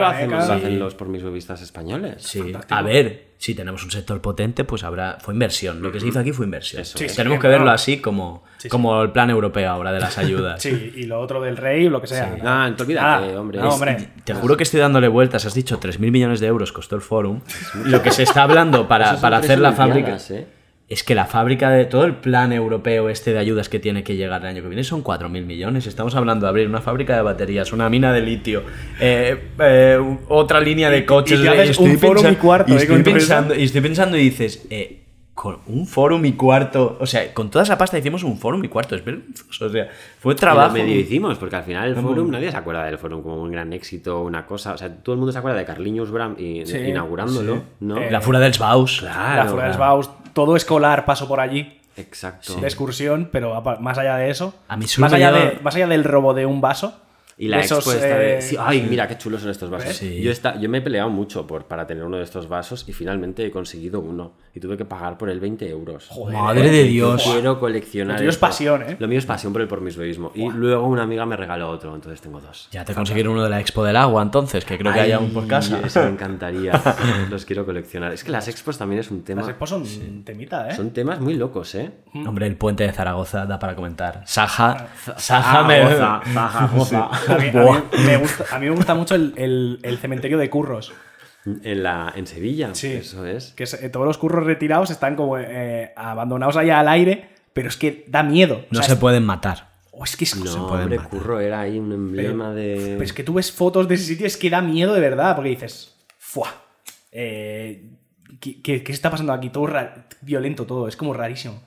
Speaker 4: lo hacen
Speaker 2: sí.
Speaker 4: los pormismoístas españoles.
Speaker 2: Sí.
Speaker 3: Fantástico.
Speaker 2: A ver, si tenemos un sector potente, pues habrá. Fue inversión. Lo que se hizo aquí fue inversión.
Speaker 3: Sí,
Speaker 2: Tenemos
Speaker 3: sí,
Speaker 2: que verlo así como,
Speaker 3: Sí, sí.
Speaker 2: como el plan europeo ahora de las ayudas.
Speaker 3: Sí, y lo otro del rey, lo que sea.
Speaker 4: Ah, entonces olvídate,
Speaker 3: Ah,
Speaker 4: hombre.
Speaker 3: no, hombre.
Speaker 2: Te juro que estoy dándole vueltas. Has dicho 3.000 millones de euros costó el Forum. Lo que se está hablando para, para hacer la fábrica.
Speaker 4: ¿eh?
Speaker 2: Es que la fábrica de todo el plan europeo este de ayudas que tiene que llegar el año que viene son 4.000 millones. Estamos hablando de abrir una fábrica de baterías, una mina de litio, eh, eh, otra línea de coches.
Speaker 3: y un y cuarto,
Speaker 2: y
Speaker 3: ¿eh? todo eso.
Speaker 2: pensando, y estoy pensando y dices, eh, con un forum y cuarto, o sea, con toda esa pasta hicimos un forum y cuarto, es vergonzoso, o sea, fue trabajo.
Speaker 4: Pero medio hicimos, porque al final el Forum, nadie se acuerda del Forum como un gran éxito, una cosa. O sea, todo el mundo se acuerda de Carliños Bram y,
Speaker 3: Sí,
Speaker 4: inaugurándolo, ¿no?
Speaker 3: Eh,
Speaker 2: La Fura del Baus.
Speaker 4: Claro.
Speaker 3: la Fura del Baus, todo escolar pasó por allí.
Speaker 4: Exacto.
Speaker 3: de excursión, pero más allá de eso,
Speaker 2: A mí
Speaker 3: más, allá de, más allá del robo de un vaso,
Speaker 4: Y la
Speaker 3: esos,
Speaker 4: expo esta de-
Speaker 3: eh,
Speaker 4: sí, ay, mira qué chulos son estos vasos.
Speaker 2: Sí.
Speaker 4: Yo, esta- yo me he peleado mucho por, para tener uno de estos vasos y finalmente he conseguido uno. Y tuve que pagar por él 20 euros.
Speaker 3: Joder,
Speaker 2: Madre de Dios.
Speaker 4: Quiero coleccionar.
Speaker 3: Lo tuyo es pasión, ¿eh?
Speaker 4: Lo mío es pasión por el pormisbeísmo. Y luego una amiga me regaló otro, entonces tengo dos.
Speaker 2: Ya te consiguieron uno de la Expo del Agua, entonces, que creo que hay aún por casa.
Speaker 4: Eso me encantaría. (laughs) Los quiero coleccionar. Es que las expos también es un tema.
Speaker 3: las expos son temita, ¿eh?
Speaker 4: Son temas muy locos, ¿eh?
Speaker 2: Hombre, el puente de Zaragoza da para comentar. Saja, Saja me...
Speaker 4: Zaja, goza.
Speaker 3: A mí, a mí me gusta, a mí me gusta mucho el, el- el cementerio de curros.
Speaker 4: En, la, en Sevilla.
Speaker 3: Sí.
Speaker 4: Eso es.
Speaker 3: Que es- eh, todos los curros retirados están como eh, abandonados allá al aire, pero es que da miedo.
Speaker 2: No
Speaker 3: sea,
Speaker 2: se
Speaker 3: es-
Speaker 2: pueden matar.
Speaker 3: oh, es que es,
Speaker 4: No,
Speaker 2: pueden
Speaker 4: hombre,
Speaker 2: matar.
Speaker 4: Curro era ahí un emblema de.
Speaker 3: pero es que tú ves fotos de ese sitio, es que da miedo de verdad, porque dices, ¡fua! Eh, ¿qué, qué, qué está pasando aquí? Todo ra- violento, todo, es como rarísimo.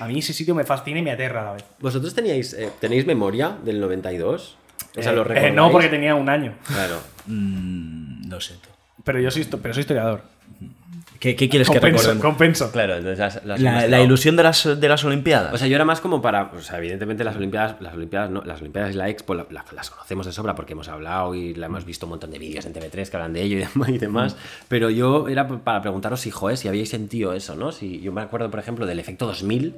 Speaker 3: A mí ese sitio me fascina y me aterra a la vez.
Speaker 4: ¿Vosotros teníais, eh, tenéis memoria del 92? O sea,
Speaker 3: Eh,
Speaker 4: ¿lo
Speaker 3: eh, no, porque tenía un año.
Speaker 4: Claro.
Speaker 2: Mm, no sé.
Speaker 3: Pero yo soy, pero soy historiador.
Speaker 2: ¿Qué, qué quieres que
Speaker 3: Compenso,
Speaker 2: recordemos?
Speaker 3: compenso.
Speaker 4: Claro, entonces las, las
Speaker 2: La, la ilusión de las, de las Olimpiadas.
Speaker 4: O sea, yo era más como para. O sea, evidentemente las Olimpiadas, las Olimpiadas, no, las Olimpiadas y la Expo la- la- las conocemos de sobra porque hemos hablado y la hemos visto un montón de vídeos en TV3 que hablan de ello y demás. y demás. Pero yo era para preguntaros si, joder, si habíais sentido eso, ¿no? Si yo me acuerdo, por ejemplo, del efecto 2000,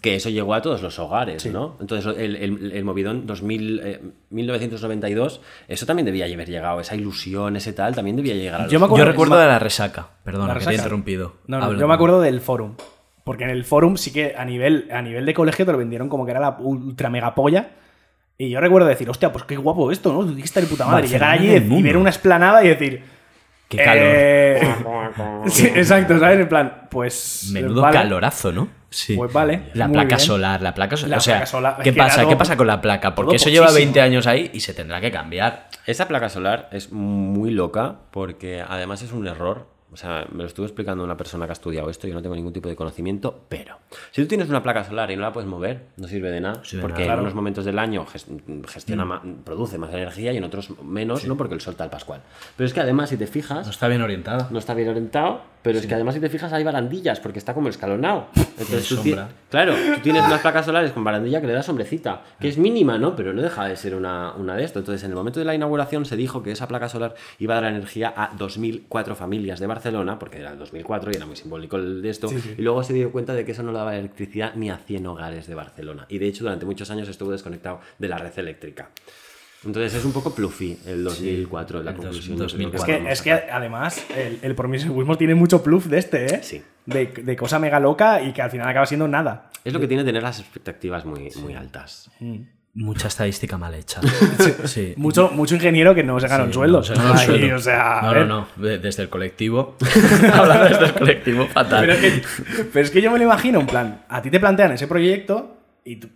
Speaker 4: que eso llegó a todos los hogares, ¿no? Entonces, el, el, el movidón 2000, eh, 1992, eso también debía haber llegado, esa ilusión, ese tal, también debía llegar a los
Speaker 3: Yo me acuerdo-
Speaker 2: Yo recuerdo de la resaca. Perdona,
Speaker 3: ¿La
Speaker 2: que te he
Speaker 3: resaca?
Speaker 2: interrumpido.
Speaker 3: No, no, yo me acuerdo del forum. Porque en el forum sí que a nivel, a nivel de colegio te lo vendieron como que era la ultra mega polla. Y yo recuerdo decir, hostia, pues qué guapo esto, ¿no? Tiene que estar de puta madre. Y
Speaker 2: Barcelona
Speaker 3: llegar allí y ver una esplanada y decir.
Speaker 2: Qué calor.
Speaker 3: eh, (laughs) sí, exacto, ¿sabes? En plan, pues.
Speaker 2: Menudo
Speaker 3: vale.
Speaker 2: calorazo, ¿no? Sí.
Speaker 3: Pues vale,
Speaker 2: La placa
Speaker 3: bien.
Speaker 2: solar, la placa solar.
Speaker 3: La
Speaker 2: o sea,
Speaker 3: solar,
Speaker 2: ¿qué pasa?
Speaker 3: todo-
Speaker 2: ¿Qué pasa con la placa? Porque
Speaker 3: todo
Speaker 2: eso lleva
Speaker 3: pochísimo.
Speaker 2: 20 años ahí y se tendrá que cambiar.
Speaker 4: Esa placa solar es muy loca porque además es un error. O sea, me lo estuvo explicando una persona que ha estudiado esto, yo no tengo ningún tipo de conocimiento, pero si tú tienes una placa solar y no la puedes mover, no sirve de nada,
Speaker 2: de
Speaker 4: porque
Speaker 2: nada.
Speaker 4: en unos momentos del año ges- gestiona ma- produce más energía y en otros menos, ¿no? Porque el sol está al pascual. Pero es que además, si te fijas,
Speaker 2: No está bien orientada.
Speaker 4: no está bien orientado, pero es que además si te fijas hay barandillas porque está como escalonado. (laughs) Entonces tú
Speaker 2: sombra.
Speaker 4: claro, tú tienes unas placas solares con barandilla que le da sombrecita, que es mínima, ¿no? Pero no deja de ser una, una de esto. Entonces en el momento de la inauguración se dijo que esa placa solar iba a dar energía a 2.004 familias de Barcelona, porque era el 2004 y era muy simbólico el de esto, y luego se dio cuenta de que eso no daba electricidad ni a 100 hogares de Barcelona. Y de hecho durante muchos años estuvo desconectado de la red eléctrica. Entonces es un poco pluffy el 2004, la
Speaker 2: el dos-
Speaker 4: conclusión. yo creo
Speaker 2: 2004.
Speaker 3: Es que, es que además el, el promiscuismo tiene mucho pluff de este, ¿eh?
Speaker 4: Sí.
Speaker 3: De, de cosa mega loca y que al final acaba siendo nada.
Speaker 4: Es lo que tiene tener las expectativas muy, muy altas.
Speaker 2: Mucha estadística mal hecha. Sí.
Speaker 3: Mucho, mucho ingeniero que no se gana un sueldo.
Speaker 2: No, se gana un
Speaker 3: Ahí,
Speaker 2: sueldo.
Speaker 3: o sea, a
Speaker 2: no, no, no. de- Desde el colectivo. (laughs) Hablando desde el colectivo, fatal.
Speaker 3: Pero es, que, pero es que yo me lo imagino, en plan, a ti te plantean ese proyecto y tú-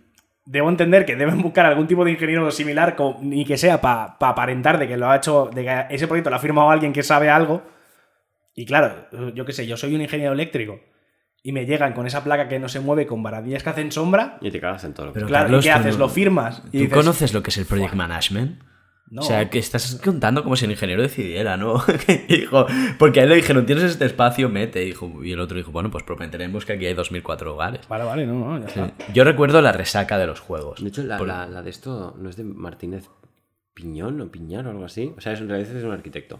Speaker 3: debo entender que deben buscar algún tipo de ingeniero similar, ni que sea para aparentar de que lo ha hecho, de que ese proyecto lo ha firmado alguien que sabe algo. Y claro, yo qué sé, yo soy un ingeniero eléctrico y me llegan con esa placa que no se mueve con barandillas que hacen sombra.
Speaker 4: Y te cagas en todo lo que
Speaker 2: Pero
Speaker 3: Claro,
Speaker 2: Carlos,
Speaker 3: ¿y qué
Speaker 2: tú
Speaker 3: haces? ¿Lo firmas? Y
Speaker 2: ¿Tú
Speaker 3: dices,
Speaker 2: conoces lo que es el project management?
Speaker 3: No.
Speaker 2: O sea, que estás contando como si el ingeniero decidiera, ¿no? (laughs) Dijo, porque a él le dijeron, tienes este espacio, mete. Y, dijo, y el otro dijo, bueno, pues prometeremos que aquí hay 2004 hogares.
Speaker 3: Vale, vale, no, no, ya está.
Speaker 2: Yo recuerdo la resaca de los juegos.
Speaker 4: De hecho, la,
Speaker 2: Por-
Speaker 4: la- la de esto no es de Martínez Piñón o Piñar o algo así. O sea, es, en realidad es un arquitecto.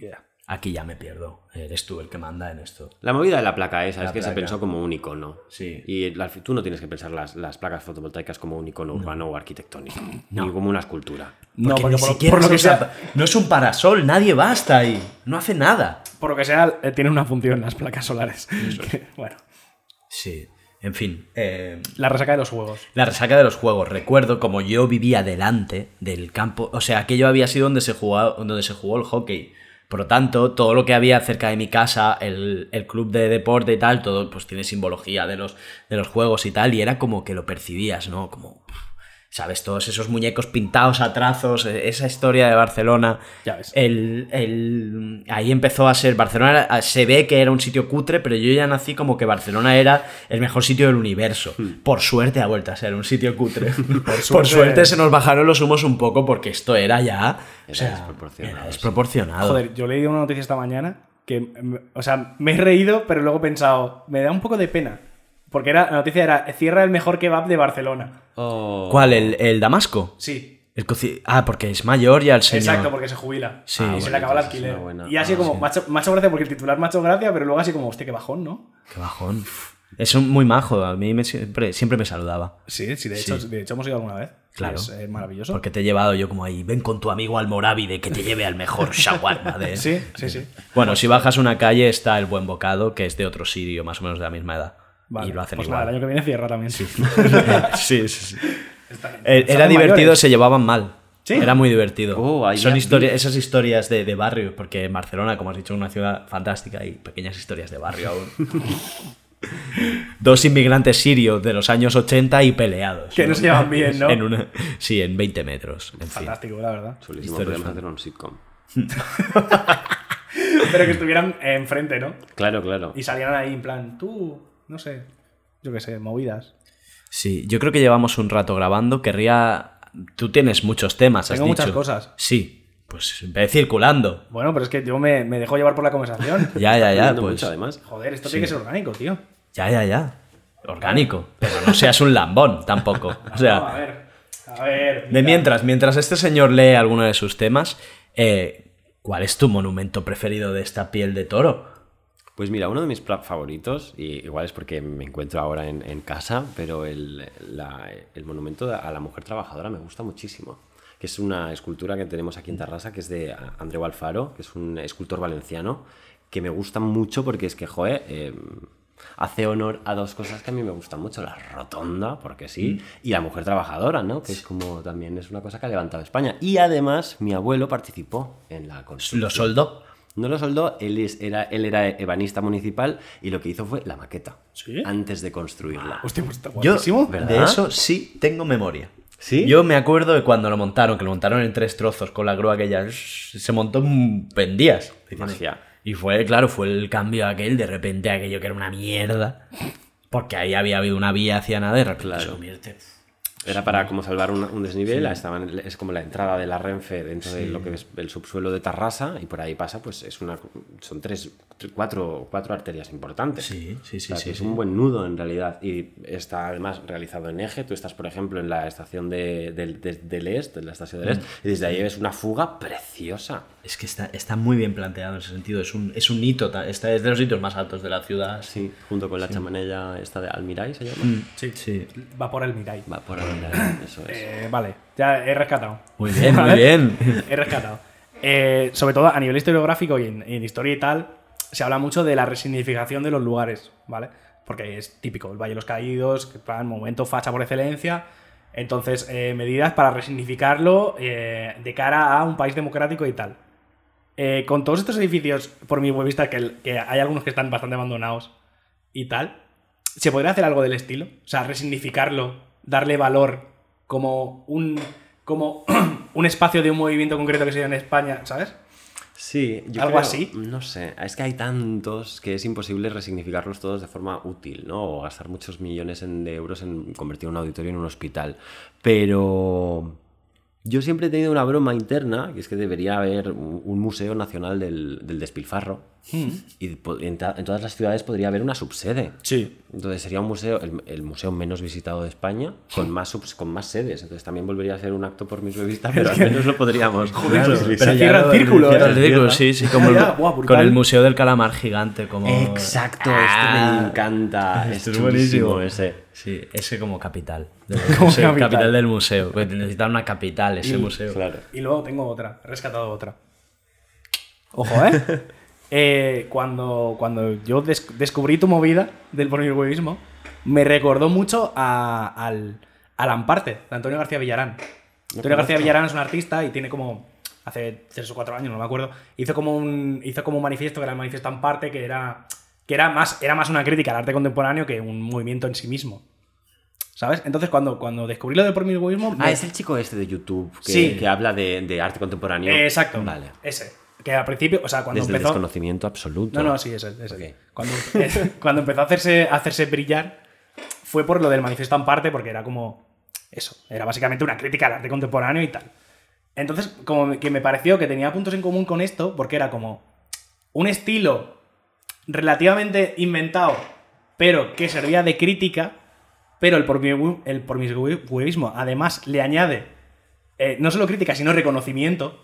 Speaker 3: Ya.
Speaker 2: Aquí ya me pierdo. Eres tú el que manda en esto.
Speaker 4: La movida de la placa esa
Speaker 2: La
Speaker 4: es que se pensó como un icono.
Speaker 2: Sí.
Speaker 4: Y el- tú no tienes que pensar las, las placas fotovoltaicas como un icono urbano o arquitectónico. Ni como una escultura.
Speaker 3: No,
Speaker 2: Porque
Speaker 3: porque
Speaker 2: ni
Speaker 3: por,
Speaker 2: siquiera
Speaker 3: por lo que
Speaker 2: es un
Speaker 3: sea,
Speaker 2: no es un parasol, nadie va hasta ahí. No hace nada.
Speaker 3: por lo que sea, eh, tienen una función las placas solares. (laughs) Que, bueno,
Speaker 2: Sí. En fin. eh,
Speaker 3: la resaca de los juegos.
Speaker 2: La resaca de los juegos. Recuerdo como yo vivía delante del campo. O sea, aquello había sido donde se jugaba, donde se jugó el hockey. Por lo tanto, todo lo que había cerca de mi casa, el, el club de deporte y tal, todo pues tiene simbología de los, de los juegos y tal. Y era como que lo percibías, ¿no? Como. ¿Sabes? Todos esos muñecos pintados a trazos, e- esa historia de Barcelona.
Speaker 3: Ya ves.
Speaker 2: El, el- ahí empezó a ser. Barcelona se ve que era un sitio cutre, pero yo ya nací como que Barcelona era el mejor sitio del universo. Por suerte ha vuelto a ser un sitio cutre. (laughs) Por suerte,
Speaker 3: suerte-
Speaker 2: se nos bajaron los humos un poco porque esto era ya. o
Speaker 4: Era
Speaker 2: sea,
Speaker 4: desproporcionado,
Speaker 2: era
Speaker 4: sí.
Speaker 2: desproporcionado.
Speaker 3: Joder, yo leí una noticia esta mañana que, o sea, me he reído, pero luego he pensado, me da un poco de pena. Porque era, la noticia era, cierra el mejor kebab de Barcelona.
Speaker 4: Oh.
Speaker 2: ¿Cuál? ¿El, el Damasco?
Speaker 3: Sí.
Speaker 2: El ah, porque es mayor ya el señor.
Speaker 3: Exacto, porque se jubila.
Speaker 2: Sí.
Speaker 3: y se le acaba el alquiler. Y así
Speaker 4: ah,
Speaker 3: como,
Speaker 4: sí.
Speaker 3: macho, macho gracia, porque el titular macho gracia, pero luego así como, hostia, qué bajón, ¿no?
Speaker 2: Qué bajón. Es un muy majo. A mí me siempre, siempre me saludaba.
Speaker 3: Sí, sí, de
Speaker 2: Sí.
Speaker 3: hecho, de hecho hemos ido alguna vez.
Speaker 2: Claro.
Speaker 3: Es eh, maravilloso.
Speaker 2: Porque te he llevado yo como ahí, ven con tu amigo Almorávide que te lleve al mejor shawarma de... (laughs)
Speaker 3: Sí, sí, sí.
Speaker 2: Bueno, si bajas una calle está el Buen Bocado, que es de otro sirio, más o menos de la misma edad.
Speaker 3: Vale,
Speaker 2: y lo hacen
Speaker 3: pues nada, el año que viene cierra también. Sí. (laughs)
Speaker 2: sí, sí, Eh, Era divertido,
Speaker 3: mayores.
Speaker 2: se llevaban mal.
Speaker 3: Sí.
Speaker 2: Era muy divertido.
Speaker 4: Oh,
Speaker 2: Son
Speaker 4: vi.
Speaker 2: esas historias de, de barrio, porque Barcelona, como has dicho, es una ciudad fantástica y pequeñas historias de barrio aún. (laughs) Dos inmigrantes sirios de los años 80 y peleados.
Speaker 3: Que no se llevan bien, ¿no? (laughs)
Speaker 2: En una, sí, en 20 metros. En fin.
Speaker 3: Fantástico, la verdad.
Speaker 2: Historias
Speaker 4: podríamos hacer un sitcom.
Speaker 3: Pero que estuvieran enfrente, ¿no?
Speaker 4: Claro, claro.
Speaker 3: Y salieran ahí en plan, tú, no sé, yo qué sé, movidas.
Speaker 2: Sí, yo creo que llevamos un rato grabando. Querría. Tú tienes muchos temas, has
Speaker 3: Tengo muchas
Speaker 2: dicho.
Speaker 3: cosas.
Speaker 2: Sí, pues ve circulando.
Speaker 3: Bueno, pero es que yo me, me dejo llevar por la conversación. (laughs)
Speaker 2: Ya, ya, ya. Pues,
Speaker 4: mucho, además.
Speaker 3: Joder, esto tiene que ser orgánico, tío.
Speaker 2: ya, ya, ya. Orgánico. Pero no seas un lambón tampoco. (laughs) O
Speaker 3: No, a
Speaker 2: sea,
Speaker 3: ver, a ver.
Speaker 2: de mientras, mientras este señor lee alguno de sus temas, eh, ¿cuál es tu monumento preferido de esta piel de toro?
Speaker 4: Pues mira, uno de mis favoritos, y igual es porque me encuentro ahora en, casa, pero el, la- el monumento a la mujer trabajadora me gusta muchísimo. Que es una escultura que tenemos aquí en Tarrasa, que es de Andreu Alfaro, que es un escultor valenciano, que me gusta mucho porque es que, joe, eh, hace honor a dos cosas que a mí me gustan mucho, la rotonda, porque sí, y la mujer trabajadora, ¿no? Que es como también es una cosa que ha levantado España. Y además, mi abuelo participó en la construcción.
Speaker 2: ¿Lo soldó?
Speaker 4: No lo soldó, él, es- era, él era ebanista municipal y lo que hizo fue la maqueta.
Speaker 3: ¿Sí?
Speaker 4: Antes de construirla.
Speaker 3: Hostia, pues está
Speaker 2: Yo,
Speaker 3: guapísimo.
Speaker 4: ¿verdad?
Speaker 2: de eso sí tengo memoria.
Speaker 4: ¿Sí?
Speaker 2: Yo me acuerdo de cuando lo montaron, que lo montaron en tres trozos con la grúa que ya se montó en días. Y fue, claro, fue el cambio aquel, de repente aquello que era una mierda. Porque ahí había habido una vía hacia nada, de repente
Speaker 4: Claro.
Speaker 2: se convierte.
Speaker 4: Era para como salvar un, un desnivel, estaban- es como la entrada de la Renfe dentro de lo que es el subsuelo de Tarrasa y por ahí pasa, pues es una, son tres, cuatro, cuatro arterias importantes.
Speaker 2: Sí, sí, sí,
Speaker 4: O sea,
Speaker 2: sí,
Speaker 4: que es
Speaker 2: sí.
Speaker 4: un buen nudo en realidad y está además realizado en eje. Tú estás, por ejemplo, en la estación de, del- de- del Est, en la estación del Est,
Speaker 2: Mm.
Speaker 4: y desde ahí ves una fuga preciosa.
Speaker 2: Es que está, está muy bien planteado en ese sentido. Es un, es un hito, está, es de los hitos más altos de la ciudad.
Speaker 4: Sí, junto con la chamanella esta de Almiray se llama.
Speaker 3: Sí,
Speaker 2: Sí.
Speaker 3: Va por el Mirai.
Speaker 4: Va por Almiray, (coughs) eso es.
Speaker 3: Eh, vale, ya he rescatado.
Speaker 2: Muy bien, (laughs) muy bien. (laughs)
Speaker 3: He rescatado. Eh, sobre todo a nivel historiográfico y en, en historia y tal, se habla mucho de la resignificación de los lugares, ¿vale? Porque es típico, el Valle de los Caídos, que plan, momento facha por excelencia. Entonces, eh, medidas para resignificarlo eh, de cara a un país democrático y tal. Eh, con todos estos edificios, por mi vista, que, hay algunos que están bastante abandonados y tal, ¿se podría hacer algo del estilo? O sea, resignificarlo, darle valor como un, como (clears throat) un espacio de un movimiento concreto que se dio en España, ¿sabes?
Speaker 4: Sí, yo
Speaker 3: ¿Algo
Speaker 4: creo-
Speaker 3: así?
Speaker 4: No sé, es que hay tantos que es imposible resignificarlos todos de forma útil, ¿no? O gastar muchos millones en- de euros en convertir un auditorio en un hospital. Pero yo siempre he tenido una broma interna, que es que debería haber un, un museo nacional del, del despilfarro.
Speaker 3: Hmm.
Speaker 4: Y en, ta- en todas las ciudades podría haber una subsede.
Speaker 3: Sí.
Speaker 4: Entonces sería un museo, el, el museo menos visitado de España, con más, subs- con más sedes. Entonces también volvería a ser un acto por mis vista, pero al menos lo podríamos. (laughs)
Speaker 3: Joder, pero cierra el círculo,
Speaker 2: Cierra el círculo, sí, sí, como el-
Speaker 3: buah,
Speaker 2: con el Museo del Calamar gigante. Como...
Speaker 4: Exacto,
Speaker 2: Ah,
Speaker 4: este me encanta.
Speaker 2: este
Speaker 4: es
Speaker 2: buenísimo
Speaker 4: ese.
Speaker 2: Sí, ese como capital. (laughs) del
Speaker 3: Como
Speaker 2: museo,
Speaker 3: capital.
Speaker 2: capital. del museo. porque Necesitan una capital ese museo.
Speaker 4: Claro.
Speaker 3: Y luego tengo otra, he rescatado otra. Ojo, ¿eh? (laughs) Eh, cuando, cuando yo des- descubrí tu movida del pornirhuevismo, me recordó mucho a- al, al Amparte, de Antonio García Villarán. Antonio García Villarán es un artista y tiene como, hace tres o cuatro años, no me acuerdo, hizo como un, hizo como un manifiesto, que era el manifiesto Amparte, que era, que era, más, era más una crítica al arte contemporáneo que un movimiento en sí mismo. ¿Sabes? Entonces, cuando, cuando descubrí lo del pornirhuevismo...
Speaker 4: Ah,
Speaker 3: me-
Speaker 4: es el chico este de YouTube que,
Speaker 3: Sí.
Speaker 4: que habla de, de arte contemporáneo.
Speaker 3: Eh, exacto.
Speaker 4: Vale.
Speaker 3: Ese. Que al principio, o sea, cuando
Speaker 4: Desde el desconocimiento absoluto.
Speaker 3: No, no, sí, ese. ese.
Speaker 4: Ok.
Speaker 3: Cuando, (laughs) cuando empezó a hacerse, a hacerse brillar, fue por lo del manifiesto en parte, porque era como. Eso. Era básicamente una crítica al arte contemporáneo y tal. Entonces, como que me pareció que tenía puntos en común con esto, porque era como un estilo relativamente inventado pero que servía de crítica, pero el, el promiscuismo además le añade eh, no solo crítica, sino reconocimiento.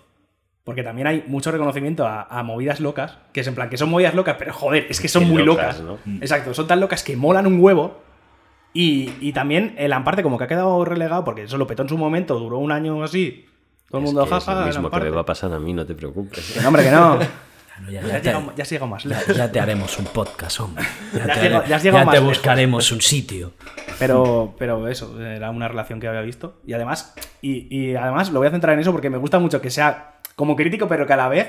Speaker 3: Porque también hay mucho reconocimiento a, a movidas locas, que es en plan, que son movidas locas, pero joder, es que son muy
Speaker 4: locas,
Speaker 3: locas.
Speaker 4: ¿no?
Speaker 3: Exacto, son tan locas que molan un huevo. Y, y también el Amparte, como que ha quedado relegado, porque eso lo petó en su momento, duró un año así. Todo el mundo
Speaker 4: Es que es
Speaker 3: jaja.
Speaker 4: lo mismo que me va a pasar a mí, no te preocupes.
Speaker 3: Que no, hombre, que no. (laughs)
Speaker 2: Bueno, ya,
Speaker 3: Ya has
Speaker 2: te,
Speaker 3: llegado- ya has llegado más lejos.
Speaker 2: ya- ya te haremos un podcast, hombre. (laughs) Ya, te,
Speaker 3: has llegado más
Speaker 2: te
Speaker 3: lejos.
Speaker 2: buscaremos un sitio.
Speaker 3: Pero, pero eso, era una relación que había visto. Y además, y, y además lo voy a centrar en eso porque me gusta mucho que sea como crítico, pero que a la vez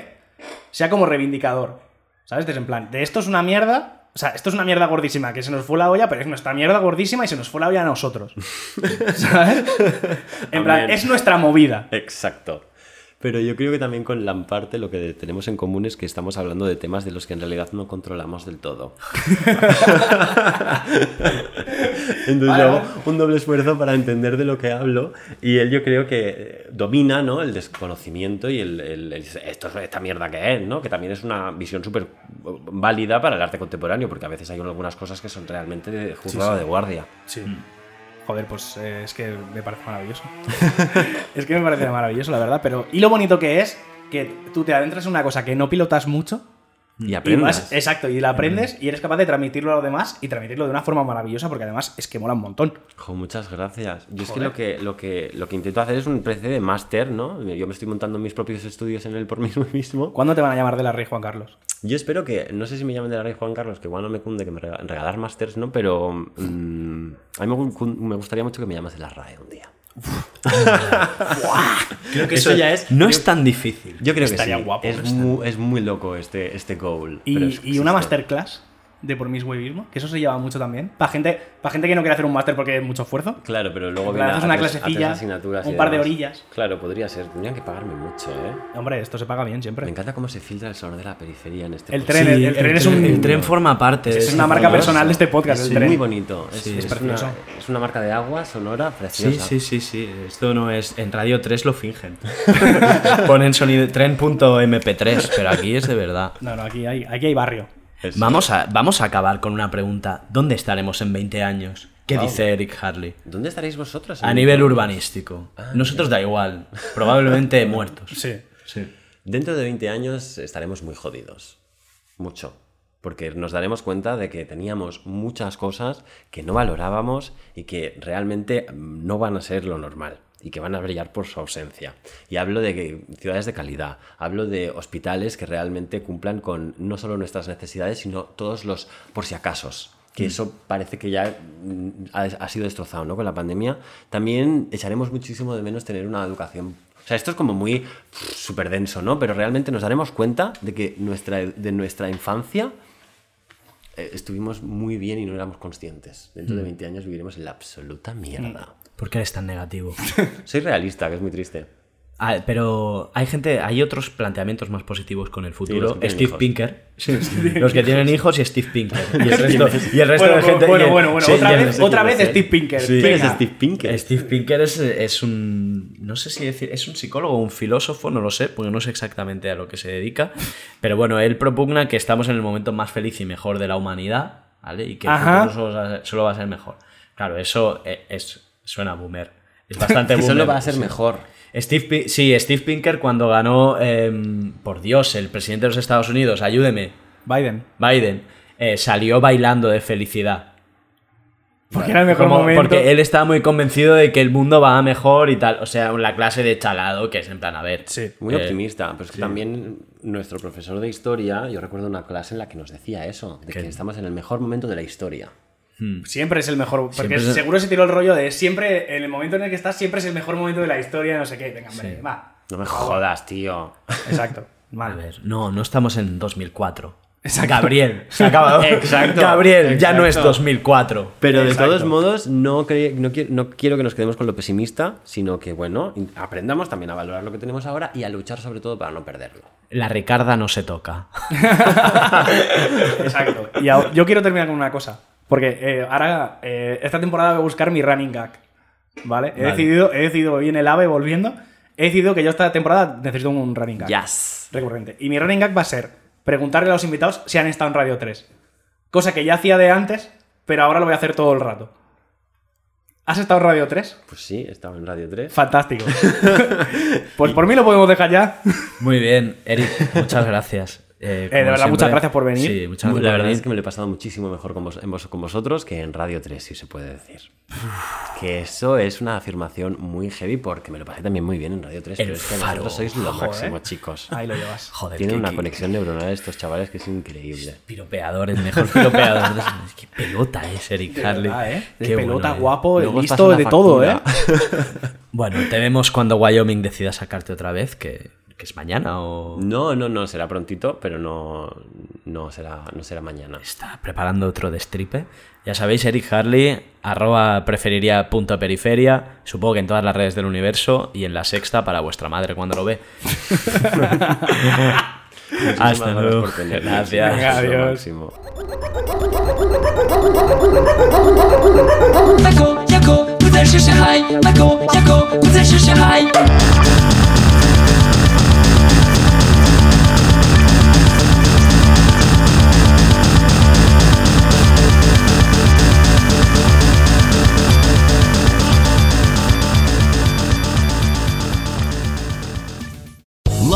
Speaker 3: sea como reivindicador. ¿Sabes? Es en plan, de esto es una mierda. O sea, esto es una mierda gordísima que se nos fue la olla, pero es nuestra mierda gordísima y se nos fue la olla a nosotros. (laughs) ¿Sabes? En plan, es nuestra movida.
Speaker 4: Exacto. Pero yo creo que también con Lamparte lo que tenemos en común es que estamos hablando de temas de los que en realidad no controlamos del todo. (laughs) Entonces
Speaker 3: Vale,
Speaker 4: hago un doble esfuerzo para entender de lo que hablo y él yo creo que eh, domina ¿no? el desconocimiento y el, el- el- esto es esta mierda que es, ¿no? que también es una visión súper válida para el arte contemporáneo porque a veces hay algunas cosas que son realmente de juzgado de guardia.
Speaker 3: Sí. Joder, pues eh, es que me parece maravilloso. (laughs) es que me parece maravilloso, la verdad. Pero, y lo bonito que es que tú te adentras en una cosa que no pilotas mucho.
Speaker 4: Y
Speaker 3: Y
Speaker 4: aprendes.
Speaker 3: exacto, y la aprendes y eres capaz de transmitirlo a los demás y transmitirlo de una forma maravillosa porque además es que mola un montón.
Speaker 4: Jo, muchas gracias. Yo es que lo, que lo que lo que intento hacer es un especie de máster, ¿no? Yo me estoy montando mis propios estudios en él por (laughs) mí mismo.
Speaker 3: ¿Cuándo te van a llamar de la Rey Juan Carlos?
Speaker 4: Yo espero que, no sé si me llamen de la Rey Juan Carlos, que igual no me cunde que me rega- regalar másters, ¿no? Pero mm, a mí me, me gustaría mucho que me llamas de la RAE un día.
Speaker 2: Creo que
Speaker 4: Eso
Speaker 2: eso,
Speaker 4: ya es-
Speaker 2: No es tan difícil.
Speaker 4: Yo creo que
Speaker 3: Estaría
Speaker 4: sí.
Speaker 3: guapo,
Speaker 4: es, muy, es muy loco este, este goal.
Speaker 3: Y,
Speaker 4: pero
Speaker 3: y
Speaker 4: existe.
Speaker 3: una masterclass de por mis huevismo, que eso se lleva mucho también. Para gente, para gente que no quiere hacer un máster porque es mucho esfuerzo.
Speaker 4: Claro, pero luego viene
Speaker 3: haces
Speaker 4: a
Speaker 3: una clasecilla,
Speaker 4: asignaturas
Speaker 3: un par de orillas.
Speaker 4: Claro, podría ser. Tendrían que pagarme mucho, ¿eh?
Speaker 3: Hombre, esto se paga bien siempre.
Speaker 4: Me encanta cómo se filtra el sonoro de la periferia en este
Speaker 3: El
Speaker 4: podcast.
Speaker 3: tren, el- el tren es un-
Speaker 2: el tren forma parte.
Speaker 3: Es una marca personal de este podcast,
Speaker 4: Es
Speaker 3: el tren.
Speaker 4: muy bonito. Es,
Speaker 2: Sí,
Speaker 4: es
Speaker 2: es
Speaker 4: una,
Speaker 3: precioso.
Speaker 4: es una marca de agua sonora
Speaker 2: Sí,
Speaker 4: preciosa.
Speaker 2: sí, sí, sí. Esto no es. En Radio 3 lo fingen. (laughs) Ponen sonido tren.mp3, pero aquí es de verdad.
Speaker 3: No, no, aquí hay, aquí hay barrio.
Speaker 2: Vamos a, vamos a acabar con una pregunta. ¿Dónde estaremos en 20 años? ¿Qué
Speaker 4: Wow.
Speaker 2: dice Eric Harley?
Speaker 4: ¿Dónde estaréis vosotros?
Speaker 2: A nivel urbanístico. Nosotros da igual. Probablemente (laughs) muertos.
Speaker 3: Sí.
Speaker 2: Sí.
Speaker 4: Dentro de 20 años estaremos muy jodidos. Mucho. Porque nos daremos cuenta de que teníamos muchas cosas que no valorábamos y que realmente no van a ser lo normal y que van a brillar por su ausencia. Y hablo de ciudades de calidad, hablo de hospitales que realmente cumplan con no solo nuestras necesidades, sino todos los por si acasos. Que eso parece que ya mm, ha, ha sido destrozado ¿no? con la pandemia. También echaremos muchísimo de menos tener una educación o sea, esto es como muy súper denso, ¿no? Pero realmente nos daremos cuenta de que nuestra, de nuestra infancia eh, estuvimos muy bien y no éramos conscientes. Dentro de 20 años viviremos en la absoluta mierda.
Speaker 2: ¿Por qué eres tan negativo? (laughs)
Speaker 4: Soy realista, que es muy triste.
Speaker 2: Ah, pero hay gente, hay otros planteamientos más positivos con el futuro. Steve
Speaker 4: hijos.
Speaker 2: Pinker. los que tienen hijos y Steve Pinker. (laughs) Y el resto, y el resto
Speaker 3: Bueno,
Speaker 2: de gente.
Speaker 3: bueno, bueno, bueno,
Speaker 2: sí,
Speaker 3: otra vez, otra Steve. Pinker.
Speaker 2: Sí.
Speaker 4: ¿Quién es. Steve Pinker?
Speaker 2: Steve Pinker es, es un. No sé si decir. Es un psicólogo o un filósofo, no lo sé, porque no sé exactamente a lo que se dedica. Pero bueno, él propugna que estamos en el momento más feliz y mejor de la humanidad, ¿vale? Y que el futuro solo va, a ser, solo va a ser mejor. Claro, eso eh, es, suena boomer. Es (laughs) bastante boomer.
Speaker 4: solo va a ser
Speaker 2: sí.
Speaker 4: mejor.
Speaker 2: Steve, sí, Steve Pinker cuando ganó, em, por Dios, el presidente de los Estados Unidos, ayúdeme,
Speaker 3: Biden.
Speaker 2: Biden, eh, salió bailando de felicidad.
Speaker 3: Porque era el mejor
Speaker 2: Como-
Speaker 3: momento.
Speaker 2: Porque él estaba muy convencido de que el mundo va a mejor y tal. O sea, la clase de chalado que es en plan, a ver.
Speaker 3: Sí.
Speaker 4: Muy
Speaker 2: eh,
Speaker 4: optimista, pero es que también nuestro profesor de historia, yo recuerdo una clase en la que nos decía eso, de que estamos en el mejor momento de la historia.
Speaker 3: Siempre es el mejor. Porque
Speaker 2: Siempre es-
Speaker 3: seguro se tiró el rollo de siempre, en el momento en el que estás, siempre es el mejor momento de la historia, no sé qué. Venga, hombre, va.
Speaker 4: No me jodas, tío.
Speaker 3: Exacto. (laughs)
Speaker 2: A ver, no, no estamos en 2004.
Speaker 3: Exacto.
Speaker 2: Gabriel, (laughs) se acaba.
Speaker 4: Exacto,
Speaker 2: Gabriel, ya no es
Speaker 4: exacto.
Speaker 2: 2004.
Speaker 4: Pero de
Speaker 3: Exacto.
Speaker 4: todos modos, no, no, quiero, no quiero que nos quedemos con lo pesimista, sino que, bueno, aprendamos también a valorar lo que tenemos ahora y a luchar sobre todo para no perderlo.
Speaker 2: La Ricarda no se toca. (laughs)
Speaker 3: Exacto. Y yo quiero terminar con una cosa. Porque eh, ahora, eh, esta temporada voy a buscar mi running gag. ¿Vale? He,
Speaker 2: Vale.
Speaker 3: Decidido, he decidido, viene el ave volviendo. He decidido que yo esta temporada necesito un running gag.
Speaker 4: Yes.
Speaker 3: Recurrente. Y mi running gag va a ser preguntarle a los invitados si han estado en Radio 3. Cosa que ya hacía de antes, pero ahora lo voy a hacer todo el rato. ¿Has estado en Radio 3?
Speaker 4: Pues sí, estaba en Radio 3.
Speaker 3: Fantástico. (laughs) pues por mí lo podemos dejar ya.
Speaker 2: Muy bien, Eric, muchas gracias. Eh,
Speaker 3: de
Speaker 2: como
Speaker 3: verdad,
Speaker 2: siempre-
Speaker 3: muchas gracias por venir.
Speaker 2: Sí, muchas
Speaker 4: La verdad es que me lo he pasado muchísimo mejor con, vos- en vos- con vosotros que en Radio 3, si se puede decir. Que eso es una afirmación muy heavy porque me lo pasé también muy bien en Radio 3.
Speaker 2: El
Speaker 4: pero es que
Speaker 2: faro.
Speaker 4: vosotros sois lo
Speaker 3: Joder.
Speaker 4: máximo, chicos.
Speaker 3: Ahí lo llevas.
Speaker 2: Joder,
Speaker 4: Tienen una conexión neuronal estos chavales que es increíble.
Speaker 2: Piropeador, el mejor piropeador. (laughs) Qué pelota es Eric Harley.
Speaker 3: verdad, ¿eh?
Speaker 2: Qué
Speaker 3: pelota,
Speaker 2: bueno, eh.
Speaker 3: guapo,
Speaker 4: os
Speaker 3: listo, de todo, ¿eh? (laughs) (laughs)
Speaker 2: Bueno, te vemos cuando Wyoming decida sacarte otra vez, que, que es mañana o...
Speaker 4: No, no, no, será prontito, pero no, no, será, no será mañana.
Speaker 2: Está preparando otro destripe. Ya sabéis, Eric Harley, arroba preferiría punto periferia, supongo que en todas las redes del universo y en la sexta para vuestra madre cuando lo ve. Hasta
Speaker 4: gracias
Speaker 2: luego. Gracias.
Speaker 3: Venga, adiós.
Speaker 4: máximo.